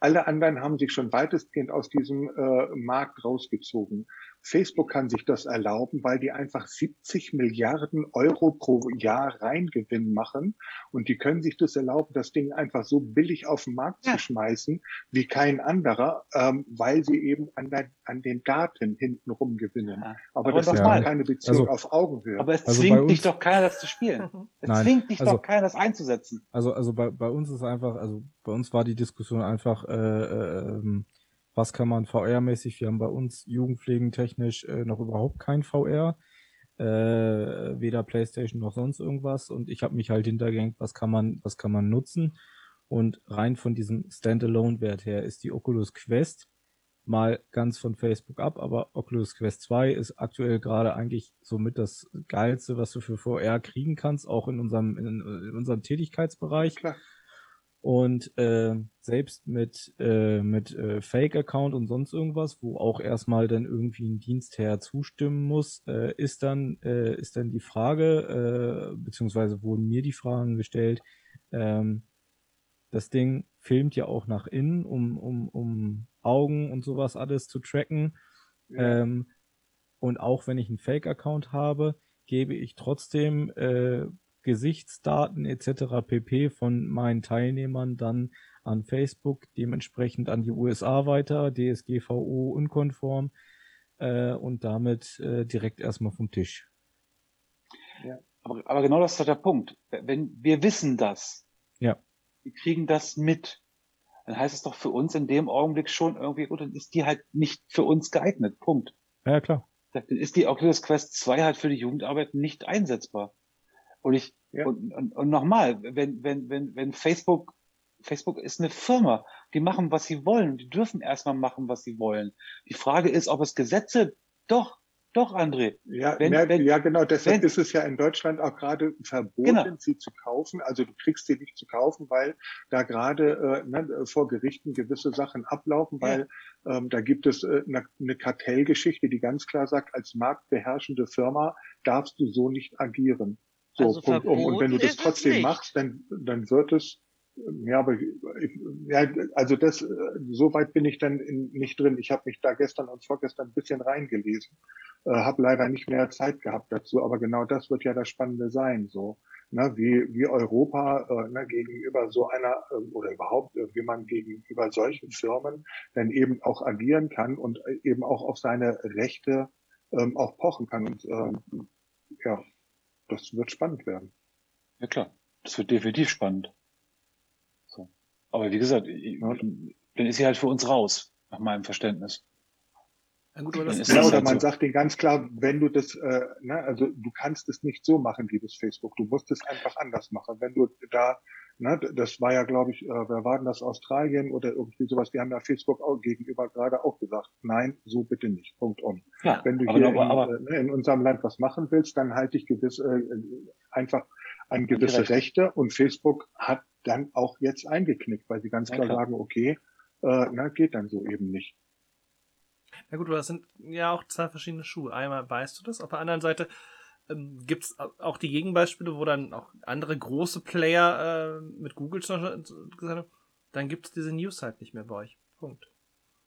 Alle anderen haben sich schon weitestgehend aus diesem äh, Markt rausgezogen. Facebook kann sich das erlauben, weil die einfach 70 Milliarden Euro pro Jahr Reingewinn machen und die können sich das erlauben, das Ding einfach so billig auf den Markt Ja. zu schmeißen wie kein anderer, ähm, weil sie eben an, der, an den Daten hintenrum gewinnen. Ja. Aber, Aber das ist doch keine Beziehung also- auf Augenhöhe. Aber es Also zwingt dich doch keiner, das zu spielen. Es Nein, zwingt dich also- doch keiner, das einzusetzen. Also, also bei, bei uns ist einfach, also bei uns war die Diskussion einfach, äh, äh, ähm, was kann man VR-mäßig? Wir haben bei uns jugendpflegentechnisch äh, noch überhaupt kein VR, äh, weder PlayStation noch sonst irgendwas. Und ich habe mich halt hintergehängt, was kann man, was kann man nutzen? Und rein von diesem Standalone-Wert her ist die Oculus Quest mal ganz von Facebook ab, aber Oculus Quest 2 ist aktuell gerade eigentlich somit das geilste, was du für VR kriegen kannst, auch in unserem, in, in unserem Tätigkeitsbereich. Klar. Und äh, selbst mit, äh, mit äh, Fake-Account und sonst irgendwas, wo auch erstmal dann irgendwie ein Dienstherr zustimmen muss, äh, ist dann äh, ist dann die Frage, äh, beziehungsweise wurden mir die Fragen gestellt, ähm, das Ding filmt ja auch nach innen, um, um, um Augen und sowas alles zu tracken. Ja. Ähm, und auch wenn ich einen Fake-Account habe, gebe ich trotzdem äh, Gesichtsdaten etc. pp. von meinen Teilnehmern dann an Facebook, dementsprechend an die USA weiter, DSGVO unkonform äh, und damit äh, direkt erstmal vom Tisch. Aber, aber genau das ist der Punkt. Wenn wir wissen das, Ja. wir kriegen das mit, dann heißt es doch für uns in dem Augenblick schon irgendwie, gut, dann ist die halt nicht für uns geeignet. Punkt. Ja, klar. Dann ist die Oculus Quest 2 halt für die Jugendarbeit nicht einsetzbar. Und ich, Ja. und, und, und nochmal, wenn, wenn, wenn, wenn Facebook, Facebook ist eine Firma, die machen, was sie wollen, die dürfen erstmal machen, was sie wollen. Die Frage ist, ob es Gesetze, doch, doch, André. Ja, Wenn- ja, wenn- ja, genau. Deshalb wenn- ist es ja in Deutschland auch gerade verboten, Genau. sie zu kaufen. Also du kriegst sie nicht zu kaufen, weil da gerade äh, ne, vor Gerichten gewisse Sachen ablaufen, weil ähm, da gibt es äh, eine, eine Kartellgeschichte, die ganz klar sagt, als marktbeherrschende Firma darfst du so nicht agieren. So, Also Punkt um. Und wenn du das trotzdem nicht. machst, dann, dann wird es ja, aber ich, ja, also das, so weit bin ich dann in, nicht drin. Ich habe mich da gestern und vorgestern ein bisschen reingelesen, äh, habe leider nicht mehr Zeit gehabt dazu, aber genau das wird ja das Spannende sein, so, ne, wie wie Europa äh, ne, gegenüber so einer äh, oder überhaupt äh, wie man gegenüber solchen Firmen dann eben auch agieren kann und äh, eben auch auf seine Rechte ähm, auch pochen kann und ähm, ja, das wird spannend werden. Ja klar, das wird definitiv spannend. So. Aber wie gesagt, ich, Ja. dann ist sie halt für uns raus, nach meinem Verständnis. Ja, gut, aber das ist Ja, das oder halt man so. sagt denen ganz klar, wenn du das, äh, ne, also du kannst es nicht so machen, liebes Facebook. Du musst es einfach anders machen. Wenn du da, ne, das war ja, glaube ich, äh, wer war denn das, Australien oder irgendwie sowas, die haben ja Facebook auch gegenüber gerade auch gesagt, nein, so bitte nicht. Punkt um. Ja, Wenn du hier aber, in, aber äh, ne, in unserem Land was machen willst, dann halte ich gewisse, äh, einfach an gewisse Rechte. Rechte und Facebook hat dann auch jetzt eingeknickt, weil sie ganz Ja, klar klar. sagen, okay, äh, na, geht dann so eben nicht. Na gut, aber das sind ja auch zwei verschiedene Schuhe. Einmal weißt du das, auf der anderen Seite ähm, gibt es auch die Gegenbeispiele, wo dann auch andere große Player äh, mit Google gesagt haben, dann gibt es diese News halt nicht mehr bei euch. Punkt.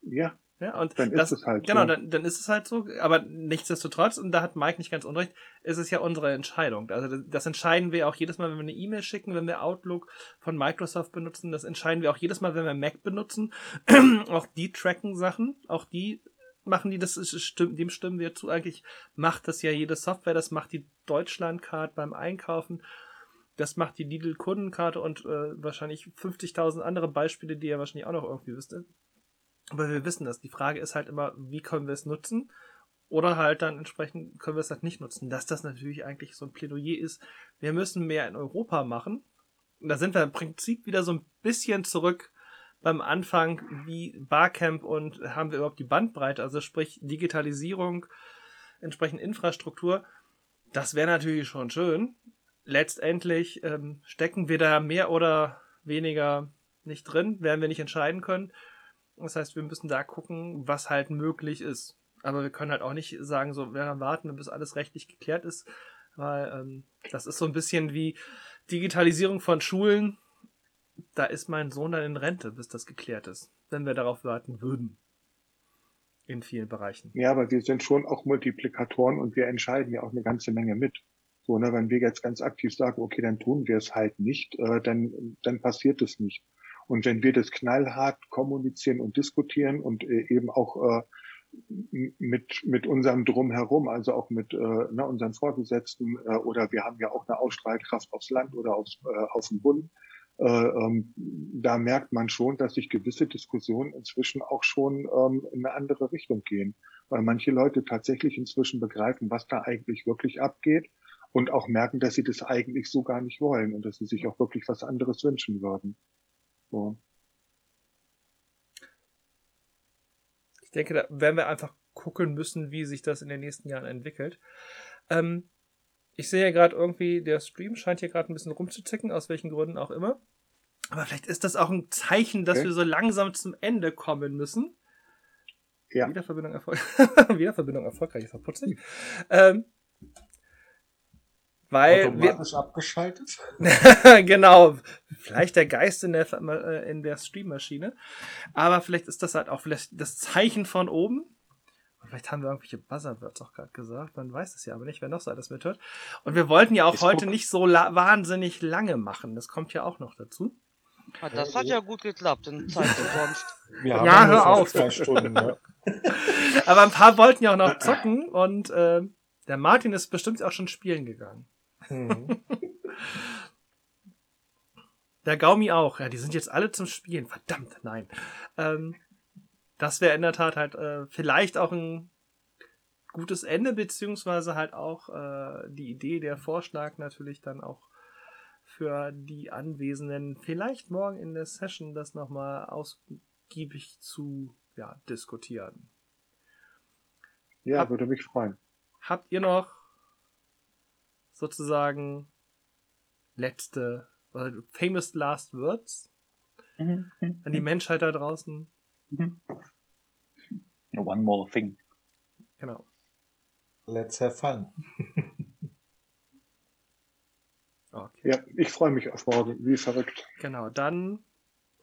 Ja, Ja, und Dann ist das, es halt Genau, so. dann, dann ist es halt so. Aber nichtsdestotrotz, und da hat Mike nicht ganz unrecht, ist es ja unsere Entscheidung. Also das, das entscheiden wir auch jedes Mal, wenn wir eine E-Mail schicken, wenn wir Outlook von Microsoft benutzen. Das entscheiden wir auch jedes Mal, wenn wir Mac benutzen. [CLEARS THROAT] auch die tracken Sachen, auch die machen die, das stimmt, dem stimmen wir zu. Eigentlich macht das ja jede Software, das macht die Deutschlandcard beim Einkaufen. Das macht die Lidl Kundenkarte und äh, wahrscheinlich 50.000 andere Beispiele, die ihr wahrscheinlich auch noch irgendwie wisst. Aber wir wissen das. Die Frage ist halt immer, wie können wir es nutzen? Oder halt dann entsprechend können wir es halt nicht nutzen. Dass das natürlich eigentlich so ein Plädoyer ist. Wir müssen mehr in Europa machen. Und da sind wir im Prinzip wieder so ein bisschen zurück beim Anfang wie Barcamp und haben wir überhaupt die Bandbreite, also sprich Digitalisierung, entsprechend Infrastruktur. Das wäre natürlich schon schön. Letztendlich ähm, stecken wir da mehr oder weniger nicht drin, werden wir nicht entscheiden können. Das heißt, wir müssen da gucken, was halt möglich ist. Aber wir können halt auch nicht sagen, so, wir warten, bis alles rechtlich geklärt ist, weil ähm, das ist so ein bisschen wie Digitalisierung von Schulen. Da ist mein Sohn dann in Rente, bis das geklärt ist, wenn wir darauf warten würden. In vielen Bereichen. Ja, aber wir sind schon auch Multiplikatoren und wir entscheiden ja auch eine ganze Menge mit. So, ne, wenn wir jetzt ganz aktiv sagen, okay, dann tun wir es halt nicht, äh, dann, dann passiert es nicht. Und wenn wir das knallhart kommunizieren und diskutieren und äh, eben auch äh, mit, mit unserem Drumherum, also auch mit äh, ne, unseren Vorgesetzten äh, oder wir haben ja auch eine Ausstrahlkraft aufs Land oder aufs, äh, auf den Bund, äh, ähm, da merkt man schon, dass sich gewisse Diskussionen inzwischen auch schon ähm, in eine andere Richtung gehen, weil manche Leute tatsächlich inzwischen begreifen, was da eigentlich wirklich abgeht und auch merken, dass sie das eigentlich so gar nicht wollen und dass sie sich auch wirklich was anderes wünschen würden. So. Ich denke, da werden wir einfach gucken müssen, wie sich das in den nächsten Jahren entwickelt. Ähm, ich sehe ja gerade irgendwie, der Stream scheint hier gerade ein bisschen rumzuzicken, aus welchen Gründen auch immer. Aber vielleicht ist das auch ein Zeichen, dass Okay. wir so langsam zum Ende kommen müssen. Ja. Wiederverbindung, Erfolg [LAUGHS] Wiederverbindung erfolgreich, ist putzig. Ähm, weil wir, Automatisch abgeschaltet. [LAUGHS] genau, vielleicht der Geist in der, äh, in der Streammaschine. Aber vielleicht ist das halt auch vielleicht das Zeichen von oben. Vielleicht haben wir irgendwelche Buzzerwords auch gerade gesagt. Man weiß es ja aber nicht, wer noch so alles mithört. Und wir wollten ja auch Ich heute guck. nicht so la- wahnsinnig lange machen. Das kommt ja auch noch dazu. Ah, Das hat ja gut geklappt in Zeit sonst. [LAUGHS] Wir haben Ja, hör auf. zwei Stunden. Ne? [LAUGHS] Aber ein paar wollten ja auch noch zocken und äh, der Martin ist bestimmt auch schon spielen gegangen. Hm. [LAUGHS] Der Gaumi auch. Ja, die sind jetzt alle zum Spielen. Verdammt, nein. Ähm, das wäre in der Tat halt äh, vielleicht auch ein gutes Ende, beziehungsweise halt auch äh, die Idee, der Vorschlag natürlich dann auch für die Anwesenden, vielleicht morgen in der Session das nochmal ausgiebig zu ja, diskutieren. Ja, Hab- würde mich freuen. Habt ihr noch sozusagen letzte, oder famous last words an die Menschheit da draußen? One more thing. Genau. Let's have fun. [LAUGHS] Okay. Ja, ich freue mich auf morgen, wie verrückt. Genau, dann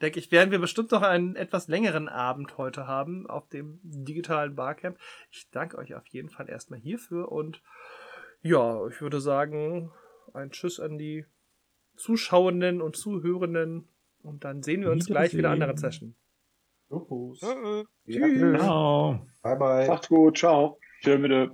denke ich, werden wir bestimmt noch einen etwas längeren Abend heute haben auf dem digitalen Barcamp. Ich danke euch auf jeden Fall erstmal hierfür und ja, ich würde sagen, ein Tschüss an die Zuschauenden und Zuhörenden und dann sehen wir uns gleich wieder in einer anderen Session. Tschüss. Ciao. Bye bye. macht's gut, ciao. Tschö, bitte.